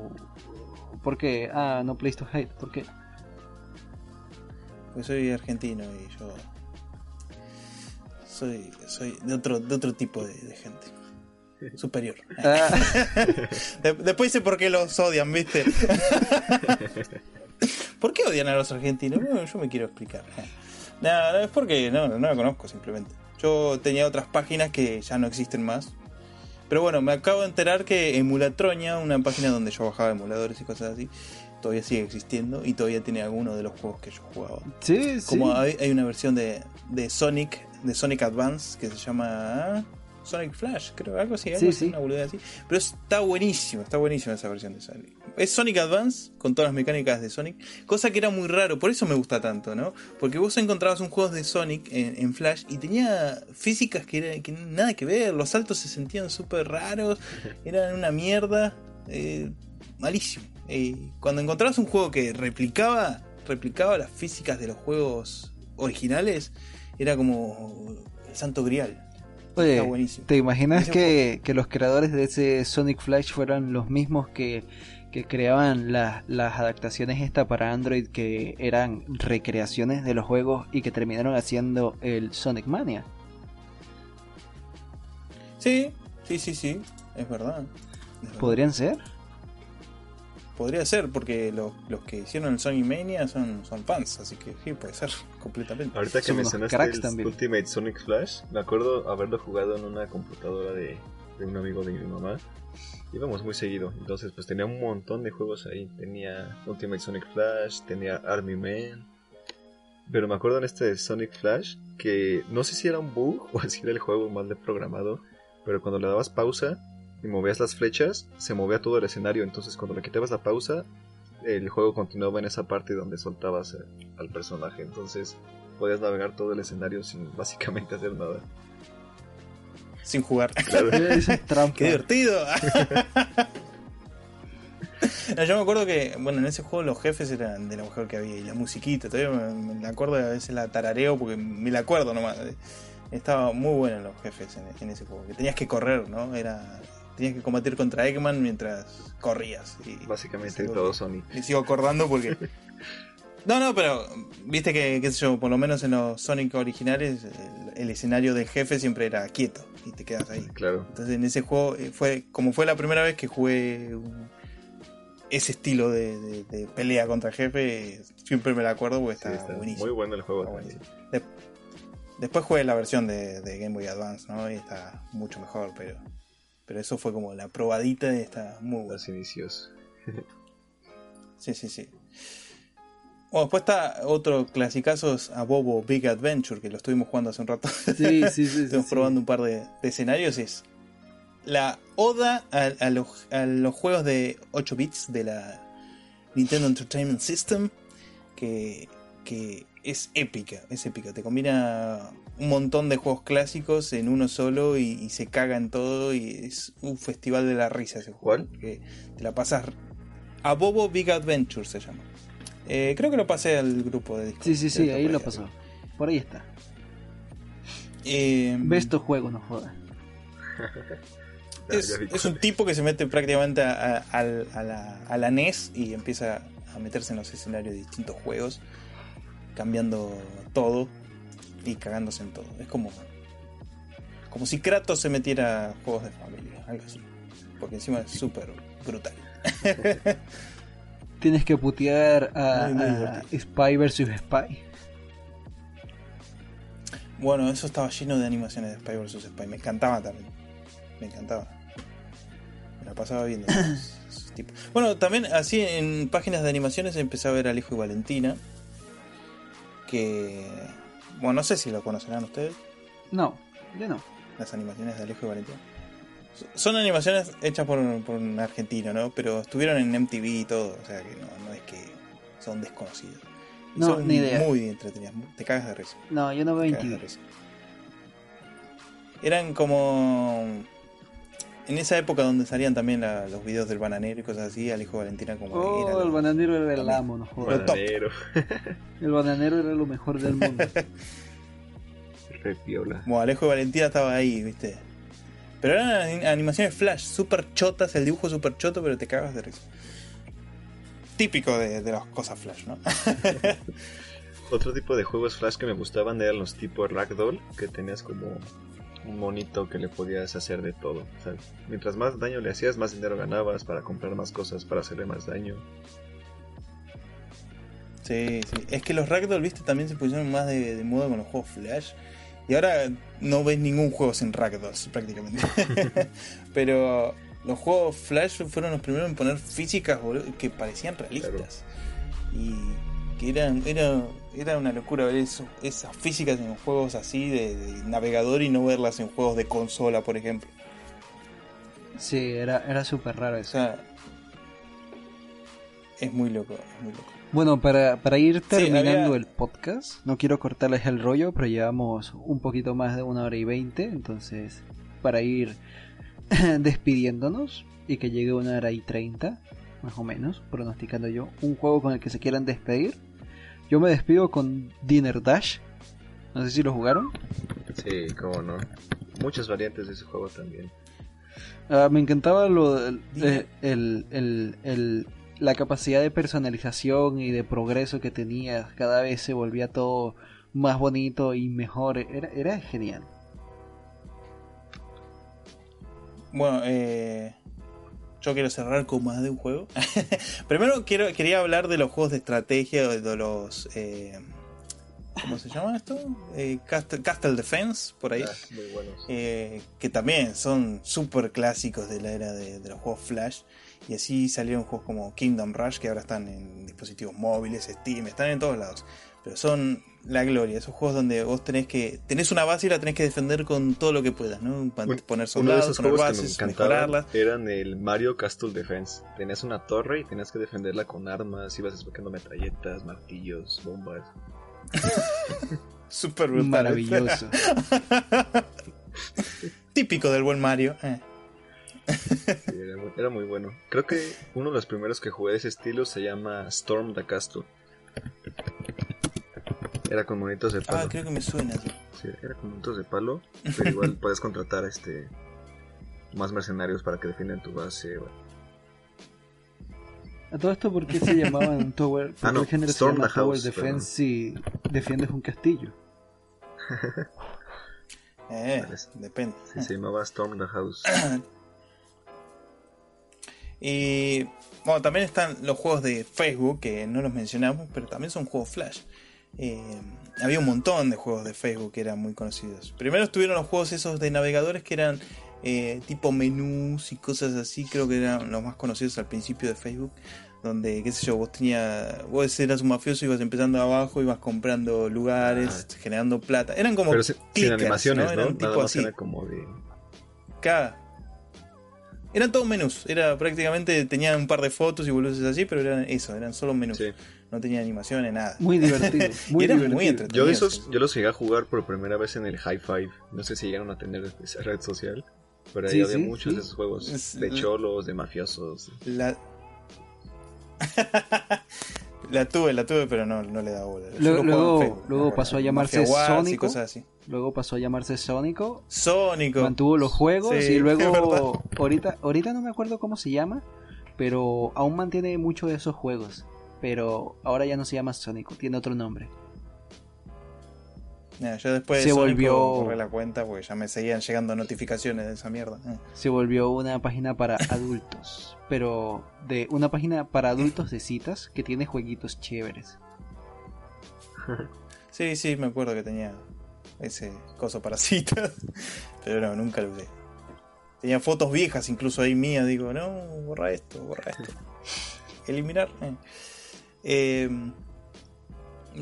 ¿Por qué? Ah, no Place to Hide. ¿Por qué? Pues soy argentino y yo soy, soy de otro, de otro tipo de, de gente. Superior. Ah, De- después sé por qué los odian, ¿viste? ¿Por qué odian a los argentinos? Bueno, yo me quiero explicar. Nada, no, es porque no, no la conozco simplemente. Yo tenía otras páginas que ya no existen más. Pero bueno, me acabo de enterar que Emulatronia, una página donde yo bajaba emuladores y cosas así, todavía sigue existiendo y todavía tiene algunos de los juegos que yo jugaba. sí, sí. Como hay, hay una versión de, de Sonic, de Sonic Advance, que se llama Sonic Flash, creo, algo así, algo Sí, así, sí. una boludez así. Pero está buenísimo, está buenísima esa versión de Sonic. Es Sonic Advance con todas las mecánicas de Sonic, cosa que era muy raro, por eso me gusta tanto, ¿no? Porque vos encontrabas un juego de Sonic en, en Flash y tenía físicas que, era, que nada que ver, los saltos se sentían súper raros, eran una mierda, eh, malísimo. Eh, cuando encontrabas un juego que replicaba, replicaba las físicas de los juegos originales, era como el santo grial. Oye, está buenísimo. ¿te imaginas que, que los creadores de ese Sonic Flash fueran los mismos que, que creaban las, las adaptaciones esta para Android que eran recreaciones de los juegos y que terminaron haciendo el Sonic Mania? Sí, sí, sí, sí, es verdad. Es verdad. ¿Podrían ser? Podría ser, porque los, los que hicieron el Sonic Mania son, son fans, así que sí, puede ser, completamente. Ahorita que mencionaste cracks el también. Ultimate Sonic Flash, me acuerdo haberlo jugado en una computadora de, de un amigo de mi mamá. Íbamos muy seguido, entonces pues tenía un montón de juegos ahí. Tenía Ultimate Sonic Flash, tenía Army Man. Pero me acuerdo en este de Sonic Flash que no sé si era un bug o si era el juego mal de programado, pero cuando le dabas pausa y movías las flechas, se movía todo el escenario. Entonces cuando le quitabas la pausa, el juego continuaba en esa parte donde soltabas eh, al personaje. Entonces podías navegar todo el escenario sin básicamente hacer nada. Sin jugar. Claro. ¡Qué divertido! yo me acuerdo que, bueno, en ese juego los jefes eran de lo mejor que había y la musiquita, todavía me, me acuerdo a veces la tarareo porque me la acuerdo nomás. Estaba muy bueno los jefes en, en, ese juego, que tenías que correr, ¿no? Era tenías que combatir contra Eggman mientras corrías. Y Básicamente todo Sonic. Y sigo acordando porque... No, no, pero viste que, qué sé yo, por lo menos en los Sonic originales, el, el, escenario del jefe siempre era quieto y te quedas ahí. Claro. Entonces en ese juego eh, fue como fue la primera vez que jugué un, ese estilo de, de, de, pelea contra jefe, siempre me la acuerdo porque está, sí, está buenísimo. Muy bueno el juego. De, después jugué la versión de, de, Game Boy Advance, ¿no? Y está mucho mejor, pero pero eso fue como la probadita y está muy bueno. Los inicios. sí, sí, sí. Bueno, después está otro clasicazo a Bobo Big Adventure, que lo estuvimos jugando hace un rato. Sí, sí, sí. Estuvimos sí, probando sí. un par de, de, escenarios. Es la oda a, a, los, a, los, juegos de 8 bits de la Nintendo Entertainment System, que, que es épica, es épica. Te combina un montón de juegos clásicos en uno solo y, y se caga en todo y es un festival de la risa ese juego. Que te la pasas... A Bobo Big Adventure se llama. Eh, creo que lo pasé al grupo de Discord. Sí, sí, sí, ahí lo pasó. Por ahí está. Eh, Ve estos juegos, no jodas. es, es, un tipo que se mete prácticamente a, a, a, la, a, la, NES y empieza a meterse en los escenarios de distintos juegos, cambiando todo y cagándose en todo. Es como, como si Kratos se metiera a juegos de familia, algo así. Porque encima es súper brutal. Tienes que putear a, muy, muy a Spy vs Spy. Bueno, eso estaba lleno de animaciones de Spy vs Spy. Me encantaba también. Me encantaba. Me la pasaba viendo esos, esos tipos. Bueno, también así en páginas de animaciones empecé a ver al hijo de Valentina. Que. Bueno, no sé si lo conocerán ustedes. No, yo no. Las animaciones de Alejo y Valentina. Son animaciones hechas por, por, un argentino, ¿no? Pero estuvieron en MTV y todo, o sea que no, no es que son desconocidos. Y no, son ni idea. muy entretenidas, te cagas de risa. No, yo no veo MTV. Eran como... En esa época donde salían también la, los videos del bananero y cosas así, Alejo Valentina como oh, era el bananero era el amo, no jodas. Bananero. el bananero era lo mejor del mundo. Re piola. Bueno, Alejo Valentina estaba ahí, viste. Pero eran animaciones flash, super chotas, el dibujo super choto, pero te cagas de risa. Típico de, de las cosas flash, ¿no? Otro tipo de juegos flash que me gustaban eran los tipos Ragdoll, que tenías como un monito que le podías hacer de todo. O sea, mientras más daño le hacías, más dinero ganabas para comprar más cosas, para hacerle más daño. Sí, sí. Es que los Ragdoll, viste, también se pusieron más de, de moda con los juegos Flash. Y ahora no ves ningún juego sin Ragdolls prácticamente. Pero los juegos Flash fueron los primeros en poner físicas que parecían realistas. Claro. Y que eran, era, era una locura ver eso, esas físicas en juegos así de, de, navegador y no verlas en juegos de consola, por ejemplo. Sí, era, era súper raro eso. O sea, es muy loco, es muy loco. Bueno, para, para ir terminando sí, había... el podcast, no quiero cortarles el rollo, pero llevamos un poquito más de una hora y veinte, entonces para ir despidiéndonos y que llegue una hora y treinta, más o menos, pronosticando yo, un juego con el que se quieran despedir. Yo me despido con Dinner Dash, no sé si lo jugaron. Sí, cómo no. Muchas variantes de ese juego también. Uh, me encantaba lo el, el, el, el la capacidad de personalización y de progreso que tenía cada vez se volvía todo más bonito y mejor era, era genial bueno eh, yo quiero cerrar con más de un juego primero quiero quería hablar de los juegos de estrategia de los eh, ¿Cómo se llama esto? Eh, Castle, Castle, Defense, por ahí. Ah, muy buenos. Eh, que también son súper clásicos de la era de, de, los juegos Flash. Y así salieron juegos como Kingdom Rush, que ahora están en dispositivos móviles, Steam, están en todos lados. Pero son la gloria, esos juegos donde vos tenés que. tenés una base y la tenés que defender con todo lo que puedas, ¿no? Poner soldados, poner bases, mejorarlas. Eran el Mario Castle Defense. Tenías una torre y tenías que defenderla con armas, ibas desbloqueando metralletas, martillos, bombas. Super brutal. Maravilloso. Típico del buen Mario. Eh. Sí, era muy, Era muy bueno. Creo que uno de los primeros que jugué de ese estilo se llama Storm the Castle. Era con monitos de palo. Ah, creo que me suena. Sí, era con monitos de palo, pero igual puedes contratar este más mercenarios para que defiendan tu base. bueno. A todo esto, ¿por qué se llamaban Tower? ¿Por Ah, no, qué el género se Storm llama the Tower House, Defense si defiendes un castillo? Eh, depende. Sí, se llamaba Storm the House. Y bueno, también están los juegos de Facebook, que no los mencionamos, pero también son juegos Flash. Eh, había un montón de juegos de Facebook que eran muy conocidos. Primero estuvieron los juegos esos de navegadores que eran eh, tipo menús y cosas así, creo que eran los más conocidos al principio de Facebook. Donde, qué sé yo, vos tenías, vos eras un mafioso, ibas empezando abajo, ibas comprando lugares, generando plata. Eran como Pero sin, sin clickers, animaciones, ¿no? Eran Nada tipo más así. era como de... Cada- Eran todos menús, era prácticamente tenían un par de fotos y boludeces así, pero eran eso, eran solo menús. Sí. No tenían animaciones, nada. Muy divertido. Muy Y divertido. muy entretenidos. Yo esos, yo los llegué a jugar por primera vez en el High Five. No sé si llegaron a tener esa red social. Pero ahí Sí, había sí, muchos sí. de esos juegos. Es- De cholos, de mafiosos. La... la tuve, la tuve, pero no, no le da bola. Luego- luego- pasó a llamarse Sónico. Luego pasó a llamarse Sónico. Sónico. Mantuvo los juegos Sí, y luego ahorita ahorita no me acuerdo cómo se llama, pero aún mantiene muchos de esos juegos. Pero ahora ya no se llama Sónico, tiene otro nombre. Yo después Se de volvió- la cuenta porque ya me seguían llegando notificaciones de esa mierda. Eh. Se volvió una página para adultos, pero de una página para adultos de citas que tiene jueguitos chéveres. Sí, sí, me acuerdo que tenía ese coso para citas, pero no, nunca lo usé. Tenía fotos viejas incluso ahí mías, digo, no, borra esto, borra esto. Eliminar. eh. Eh,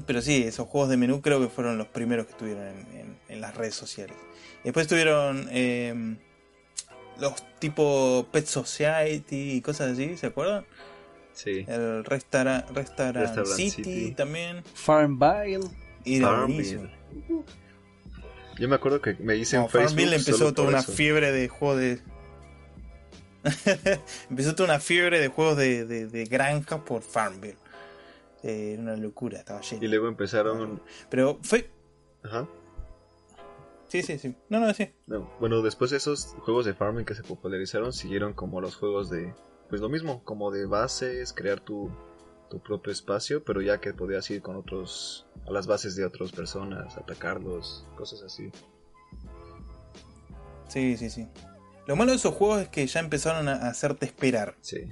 pero sí, esos juegos de menú creo que fueron los primeros que estuvieron en, en- en las redes sociales. Después estuvieron eh, los tipo Pet Society y cosas así, ¿se acuerdan? Sí. El Restaurant, Restaurant, Restaurant City, City. también. Farmville, Y Farmville. Yo me acuerdo que me hice No, en Facebook. Farmville empezó solo toda una eso. fiebre de juegos de. empezó toda una fiebre de juegos de, de, de granja por Farmville. Eh, Era una locura, estaba lleno. Y luego empezaron. Pero fue. Ajá. Sí, sí, sí. No, no, sí. No, bueno, después de esos juegos de farming que se popularizaron, siguieron como los juegos de. Pues lo mismo, como de bases, crear tu, tu propio espacio, pero ya que podías ir con otros. a las bases de otras personas, atacarlos, cosas así. Sí, sí, sí. Lo malo de esos juegos es que ya empezaron a hacerte esperar. Sí.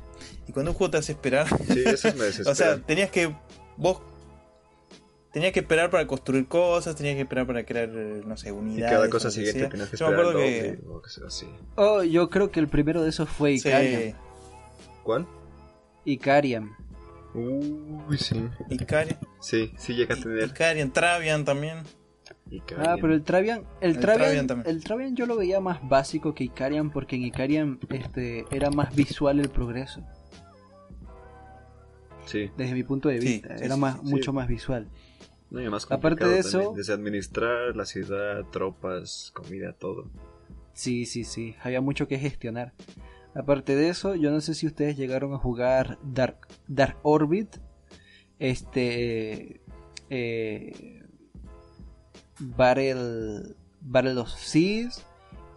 Y cuando un juego te hace esperar. Sí, me desesperan. o sea, tenías que. Vos. Tenías que esperar para construir cosas, tenías que esperar para crear, eh, no sé, y unidades. cada o cosa siguiente tenías que Yo me esperar acuerdo que. o que sea así. Oh, yo creo que el primero de esos fue Sí, Icarian. ¿Cuál? Icarian. Uy, sí. Icarian, Sí, sí llega a tener. Icarian, Travian también. Ah, pero el Travian, el, El Travian, Travian también. el Travian yo lo veía más básico que Icarian porque en Icarian este era más visual el progreso, Sí. desde mi punto de vista, sí, era sí, más sí. mucho más visual. No, y más Aparte complicado de eso- también, Desde administrar la ciudad, tropas, comida, todo. Sí, sí, sí, había mucho que gestionar. Aparte de eso, yo no sé si ustedes llegaron a jugar Dark, Dark Orbit, este, eh, Battle, Battle of Seas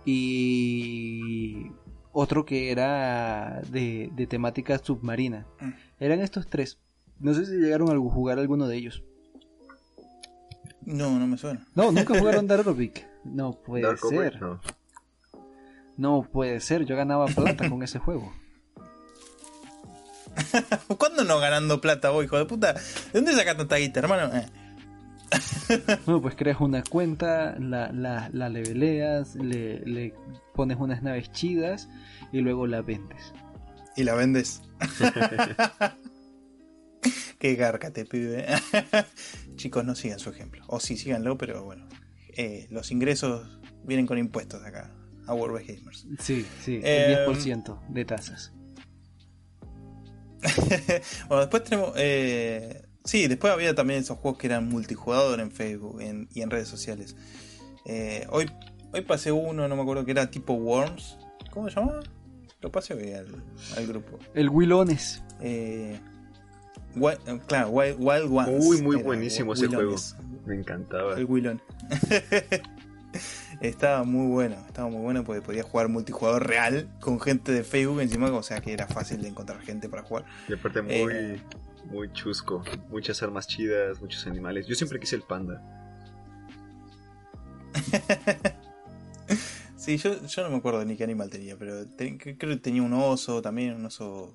y otro que era de, de temática submarina. Mm. Eran estos tres. No sé si llegaron a jugar alguno de ellos. No, no me suena. No, nunca jugaron Dark Orbit. No puede Dark Orbit, ser. no. No puede ser, yo ganaba plata con ese juego. ¿Cuándo no ganando plata vos, hijo de puta? ¿De dónde sacas tanta guita, hermano? Eh. No, pues creas una cuenta, la, la, la leveleas, le, le pones unas naves chidas y luego la vendes. Y la vendes. Qué gárcate, pibe. Chicos, no sigan su ejemplo. O sí, síganlo, pero bueno. Eh, los ingresos vienen con impuestos acá, a World of Gamers. Sí, sí, Eh, el 10% de tasas. bueno, después tenemos. Eh, sí, después había también esos juegos que eran multijugador en Facebook en- y en redes sociales. Eh, hoy, hoy pasé uno, no me acuerdo que era tipo Worms. ¿Cómo se llamaba? Lo pasé hoy al, al grupo. El Willones. Eh, Wi- eh, claro, Wild, Wild Ones. Uy, muy Era, buenísimo ese juego. Willones. Me encantaba. El Willon. estaba muy bueno, estaba muy bueno porque podía jugar multijugador real con gente de Facebook encima, o sea que era fácil de encontrar gente para jugar. Y aparte muy, Eh. Muy chusco. Muchas armas chidas, muchos animales. Yo siempre quise el panda. Sí, yo, yo no me acuerdo ni qué animal tenía, pero creo que tenía un oso también, un oso.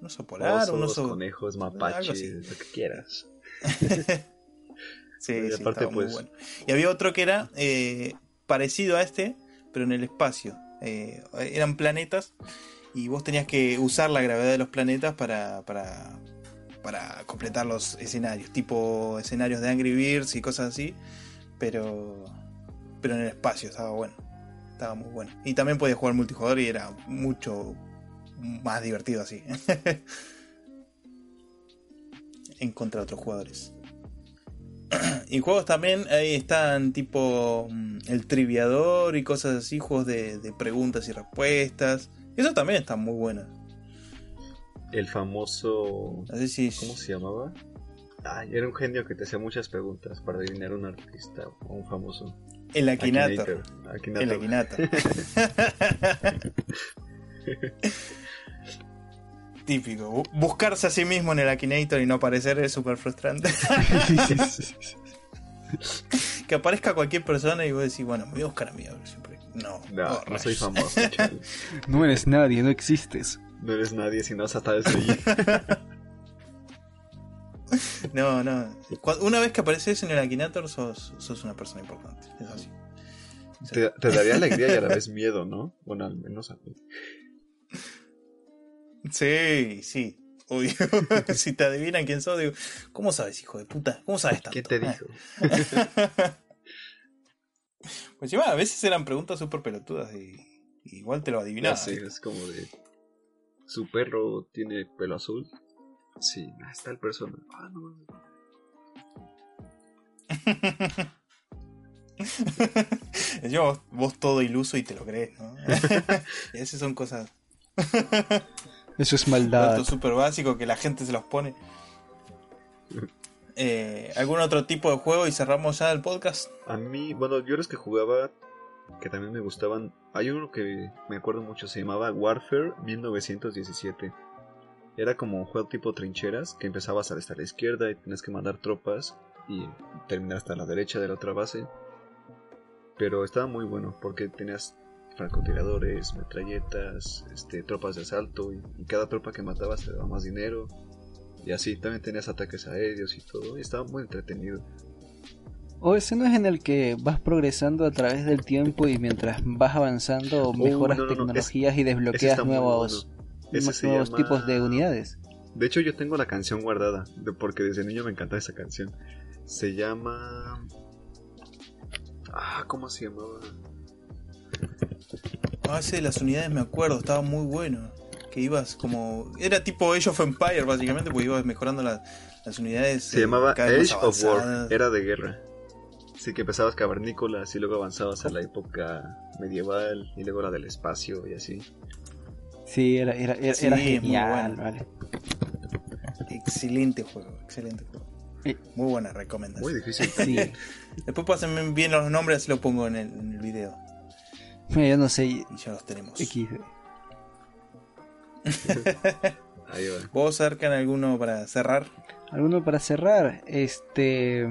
Un oso polar, Osos, un oso. conejos, mapaches, lo que quieras. Sí, Y sí, aparte, estaba muy pues- bueno. Y había otro que era eh, parecido a este, pero en el espacio. Eh, eran planetas y vos tenías que usar la gravedad de los planetas para, para, para completar los escenarios, tipo escenarios de Angry Birds y cosas así, pero, pero en el espacio, estaba bueno. Estaba muy bueno. Y también podías jugar multijugador y era mucho más divertido así. en contra de otros jugadores. Y juegos también, ahí están tipo mm, el triviador y cosas así, juegos de, de preguntas y respuestas. Eso también está muy bueno. El famoso. ¿Cómo se llamaba? Ay, era un genio que te hacía muchas preguntas para adivinar un artista o un famoso. El Akinator. Akinator. El Akinator. Típico. Bu- Buscarse a sí mismo en el Akinator y no aparecer es súper frustrante. que aparezca cualquier persona y vos decís, bueno, me voy a buscar a mí. a ver siempre. No, No, oh, no soy famoso, no eres nadie, no existes. No eres nadie si no has atado ese. No, no. Una vez que apareces en el Akinator, sos, sos una persona importante. Es así. Te, te daría alegría y a la vez miedo, ¿no? Bueno, al menos a mí. Sí, sí. Obvio. si te adivinan quién sos, digo, ¿cómo sabes, hijo de puta? ¿Cómo sabes tanto? ¿Quién te dijo? Pues encima, a veces eran preguntas súper pelotudas y, y igual te lo adivinabas. sé, es como de. ¿Su perro tiene pelo azul? Sí, ah, está el personaje. Ah, no. Yo, vos, vos todo iluso y te lo crees, ¿no? veces son cosas Eso es maldad. datos súper básicos que la gente se los pone. Eh, ¿Algún otro tipo de juego y cerramos ya el podcast? A mí, bueno, yo los que jugaba, que también me gustaban. Hay uno que me acuerdo mucho, se llamaba Warfare 1917. Era como un juego tipo trincheras, que empezabas hasta la izquierda y tenías que mandar tropas y terminar hasta la derecha de la otra base. Pero estaba muy bueno porque tenías francotiradores, metralletas, este, tropas de asalto y, y cada tropa que matabas te daba más dinero. Y así también tenías ataques aéreos y todo. Y estaba muy entretenido. O ese no es en el que vas progresando a través del tiempo y mientras vas avanzando mejoras no, no, no, tecnologías y desbloqueas nuevos, bueno. Nuevos llama- tipos de unidades. De hecho, yo tengo la canción guardada, de- porque desde niño me encantaba esa canción. Se llama... Ah, ¿cómo se llamaba? Ah, ese de las unidades me acuerdo, estaba muy bueno. Que ibas como. Era tipo Age of Empire, básicamente, porque ibas mejorando la- las unidades. Se eh, llamaba vez Age of War, era de guerra. Sí, que empezabas cavernícolas y luego avanzabas a la época medieval y luego la del espacio y así. Sí, era, era, era, Sí, era genial, bueno. vale. Excelente juego, excelente juego. Eh. Muy buena recomendación. Muy difícil Sí. Después pásenme bien los nombres, así los pongo en el, en el video. Mira, yo no sé. Y ya los tenemos. XD. Ahí va. ¿Vos, Arcan, alguno para cerrar? ¿Alguno para cerrar? Este.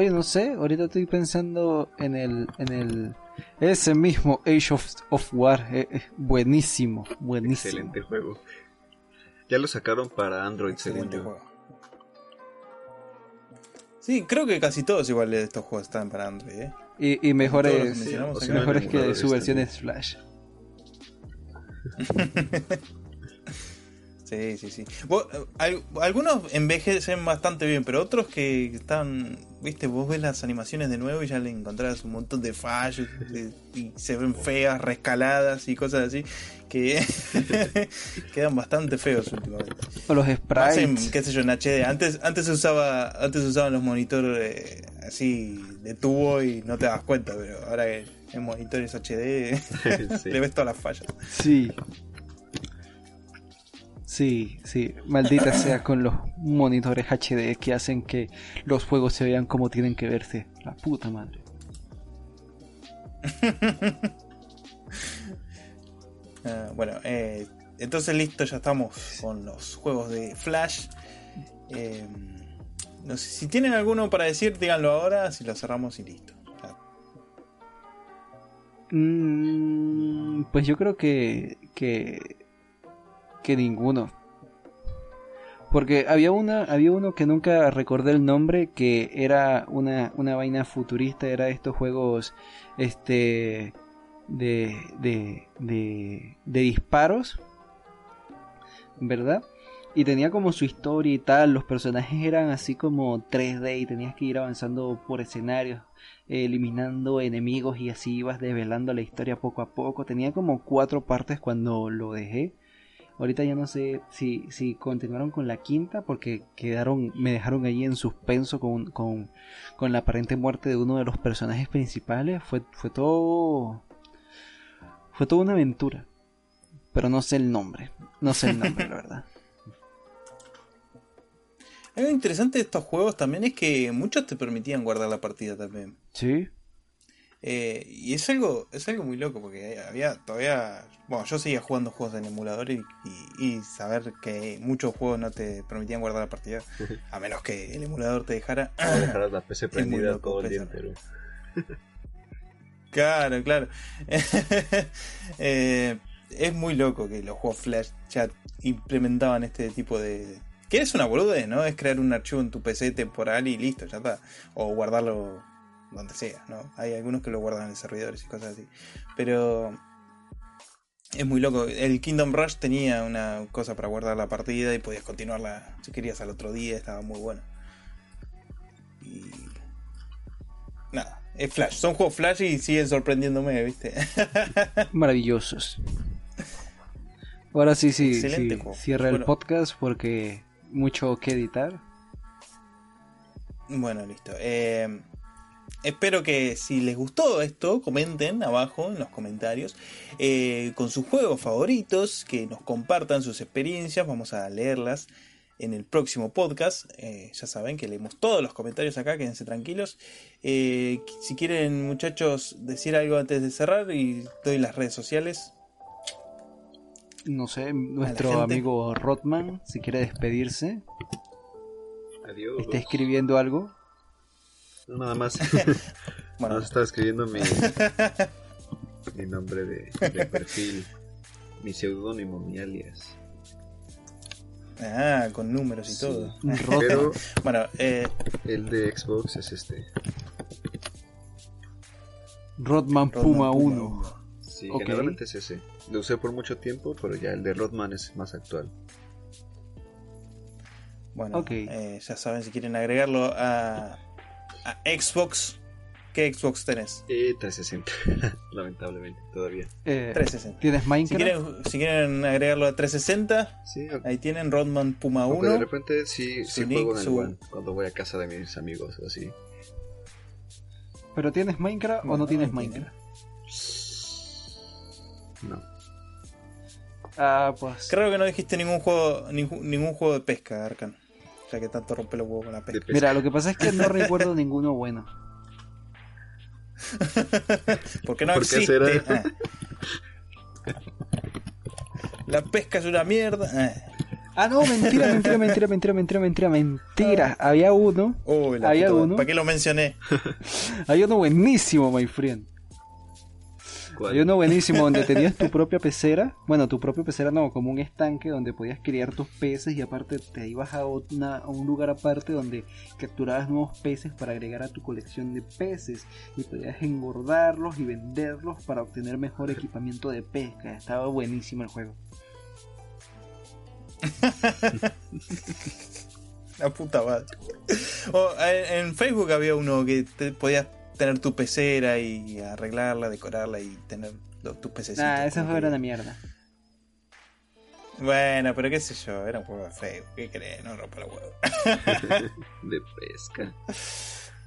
Oye, no sé, ahorita estoy pensando en el. En el ese mismo Age of, of War. eh, eh, buenísimo, buenísimo. Excelente juego. Ya lo sacaron para Android, según Excelente yo. juego. Sí, creo que casi todos igual de estos juegos están para Android, ¿eh? Y, y mejores, mejores que su versión es Flash. Sí, sí, sí. Vos, eh, al- algunos envejecen bastante bien, pero otros que están, viste, vos ves las animaciones de nuevo y ya le encontrás un montón de fallos de- y se ven feas, rescaladas y cosas así que quedan bastante feos últimamente. O los Más en, sprites. qué sé yo, en HD. Antes, antes se usaba, antes se usaban los monitores eh, así de tubo y no te das cuenta, pero ahora que en monitores HD le ves todas las fallas. Sí. Sí, sí, maldita sea con los monitores HD que hacen que los juegos se vean como tienen que verse. La puta madre. Ah, bueno, eh, entonces listo, ya estamos con los juegos de Flash. Eh, no sé, si tienen alguno para decir, díganlo ahora, si lo cerramos y listo. Mm, pues yo creo que, que que ninguno. Porque había una, había uno que nunca recordé el nombre, que era una, una vaina futurista, era estos juegos este de, de, de, de disparos, ¿verdad? Y tenía como su historia y tal, los personajes eran así como 3D y tenías que ir avanzando por escenarios, eliminando enemigos y así ibas develando la historia poco a poco. Tenía como cuatro partes cuando lo dejé. Ahorita ya no sé si, si continuaron con la quinta porque quedaron, me dejaron ahí en suspenso con, con, la aparente muerte de uno de los personajes principales. Fue, fue todo. Fue toda una aventura. Pero no sé el nombre. No sé el nombre, la verdad. Algo interesante de estos juegos también es que muchos te permitían guardar la partida también. Sí. Eh, y es algo, es algo muy loco porque había todavía bueno, yo seguía jugando juegos en emulador y, y, saber que muchos juegos no te permitían guardar la partida, a menos que el emulador te dejara. dejaras la PC prendida todo el día entero. Claro, claro. Eh, es muy loco que los juegos Flash ya implementaban este tipo de. Que es una boludez, ¿no? Es crear un archivo en tu PC temporal y listo, ya está. O guardarlo donde sea, ¿no? Hay algunos que lo guardan en servidores y cosas así. Pero es muy loco. El Kingdom Rush tenía una cosa para guardar la partida y podías continuarla si querías al otro día, estaba muy bueno. Y. Nada, es Flash. Son juegos Flash y siguen sorprendiéndome, ¿viste? Maravillosos. Ahora sí, sí, sí cierra el podcast porque mucho que editar. Bueno, listo. Eh, espero que si les gustó esto, comenten abajo en los comentarios eh, con sus juegos favoritos, que nos compartan sus experiencias, vamos a leerlas en el próximo podcast. Eh, ya saben que leemos todos los comentarios acá, quédense tranquilos. Eh, si quieren muchachos decir algo antes de cerrar y doy las redes sociales. No sé, nuestro amigo Rotman, si quiere despedirse. Adiós. ¿Está escribiendo algo? Nada más. bueno, estaba escribiendo mi, mi nombre de, perfil, mi seudónimo, mi alias. Ah, con números y todo. Pero bueno, eh... el de Xbox es este. Rodman Puma 1. Sí, generalmente es ese. Lo usé por mucho tiempo, pero ya el de Rodman es más actual. Bueno, eh, ya saben si quieren agregarlo a Xbox. ¿Qué Xbox tenés? Eh, 360, lamentablemente, todavía. 360. Eh, ¿Tienes Minecraft? Si quieren, agregarlo a 360, ahí tienen Rodman Puma 1. de repente sí, sí juego en el cuando voy a casa de mis amigos o así. ¿Pero tienes Minecraft o no tienes Minecraft? No. Ah, pues. Creo que no dijiste ningún juego, ningún, ningún juego de pesca, Arkan sea que tanto rompe los huevos con la pesca. Mira, lo que pasa es que no recuerdo ninguno bueno. Porque no existe. Ah. La pesca es una mierda. Ah. ah, no, mentira, mentira, mentira, mentira, mentira, mentira, mentira. Había uno. había uno. ¿Para qué lo mencioné? Había uno buenísimo, my friend. Hay uno buenísimo donde tenías tu propia pecera. Bueno, tu propia pecera no, como un estanque donde podías criar tus peces y aparte te ibas a, un lugar aparte donde capturabas nuevos peces para agregar a tu colección de peces y podías engordarlos y venderlos para obtener mejor equipamiento de pesca. Estaba buenísimo el juego. La puta madre. en Facebook había uno que te podías tener tu pecera y arreglarla, decorarla y tener tus pececitos. Ah, esa fue una mierda. Bueno, pero qué sé yo, era un juego de Facebook, ¿qué crees? No rompa la huevo. de pesca.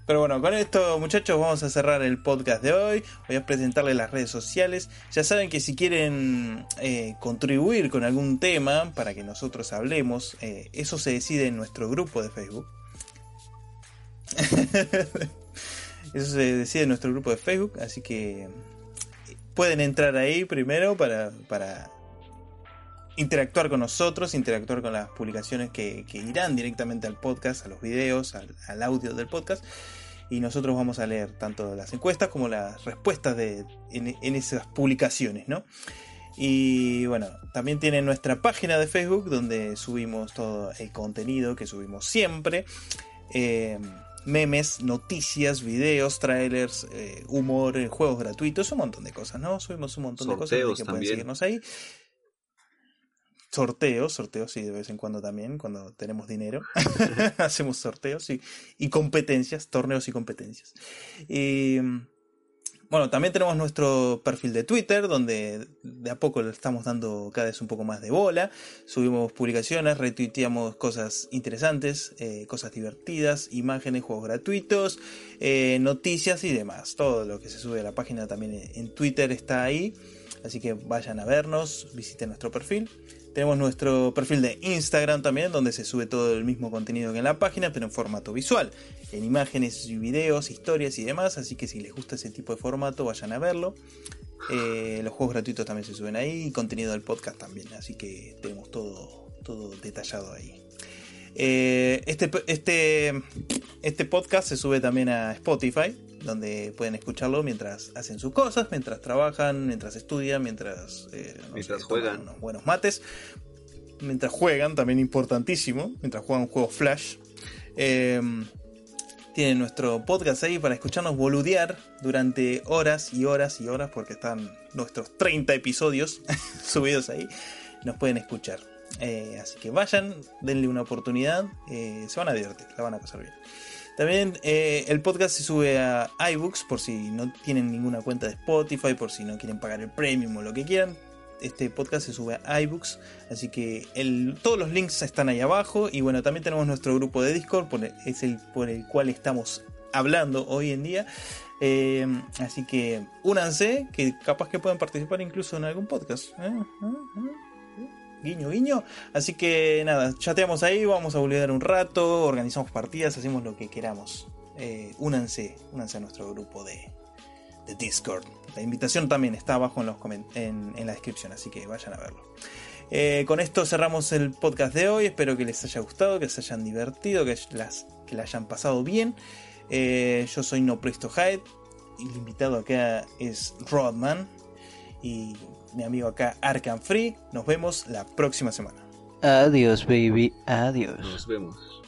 Pero bueno, con esto muchachos vamos a cerrar el podcast de hoy. Voy a presentarles las redes sociales. Ya saben que si quieren eh, contribuir con algún tema para que nosotros hablemos, eh, eso se decide en nuestro grupo de Facebook. eso se decide en nuestro grupo de Facebook, así que pueden entrar ahí primero para, interactuar con nosotros, interactuar con las publicaciones que, irán directamente al podcast, a los videos, al, audio del podcast. Y nosotros vamos a leer tanto las encuestas como las respuestas de, en, esas publicaciones, ¿no? Y bueno, también tienen nuestra página de Facebook donde subimos todo el contenido que subimos siempre. Eh, memes, noticias, videos, trailers, eh, humor, eh, juegos gratuitos, un montón de cosas, ¿no? Subimos un montón de cosas que pueden seguirnos ahí sorteos, sorteos sí de vez en cuando también, cuando tenemos dinero, hacemos sorteos y, y, competencias, torneos y competencias. Y bueno, también tenemos nuestro perfil de Twitter, donde de a poco le estamos dando cada vez un poco más de bola, subimos publicaciones, retuiteamos cosas interesantes, eh, cosas divertidas, imágenes, juegos gratuitos, eh, noticias y demás. Todo lo que se sube a la página también en Twitter está ahí. Así que vayan a vernos, visiten nuestro perfil. Tenemos nuestro perfil de Instagram también, donde se sube todo el mismo contenido que en la página, pero en formato visual, en imágenes y videos, historias y demás. Así que si les gusta ese tipo de formato, vayan a verlo. Eh, los juegos gratuitos también se suben ahí y contenido del podcast también. Así que tenemos todo, todo detallado ahí. Eh, este, este, este podcast se sube también a Spotify donde pueden escucharlo mientras hacen sus cosas, mientras trabajan, mientras estudian, mientras, eh, mientras juegan unos buenos mates, mientras juegan, también importantísimo, mientras juegan juegos Flash. Em, tienen nuestro podcast ahí para escucharnos boludear durante horas y horas y horas, porque están nuestros 30 episodios subidos ahí. Nos pueden escuchar. Eh, así que vayan, denle una oportunidad, eh, se van a divertir, la van a pasar bien. También eh, el podcast se sube a iBooks por si no tienen ninguna cuenta de Spotify, por si no quieren pagar el premium o lo que quieran. Este podcast se sube a iBooks, así que todos los links están ahí abajo. Y bueno, también tenemos nuestro grupo de Discord, es el por el cual estamos hablando hoy en día. Eh, así que únanse, que capaz que puedan participar incluso en algún podcast. ¿eh? Guiño, guiño. Así que nada, chateamos ahí, vamos a volver un rato, organizamos partidas, hacemos lo que queramos. Eh, únanse, únanse a nuestro grupo de, Discord. La invitación también está abajo en, los en, en la descripción, así que vayan a verlo. Eh, con esto cerramos el podcast de hoy. Espero que les haya gustado, que se hayan divertido, que, las, que la hayan pasado bien. Eh, yo soy No Presto Hyde. El invitado acá es Rodman. Y mi amigo acá Arkham Free. Nos vemos la próxima semana. Adiós, baby. Adiós. Nos vemos.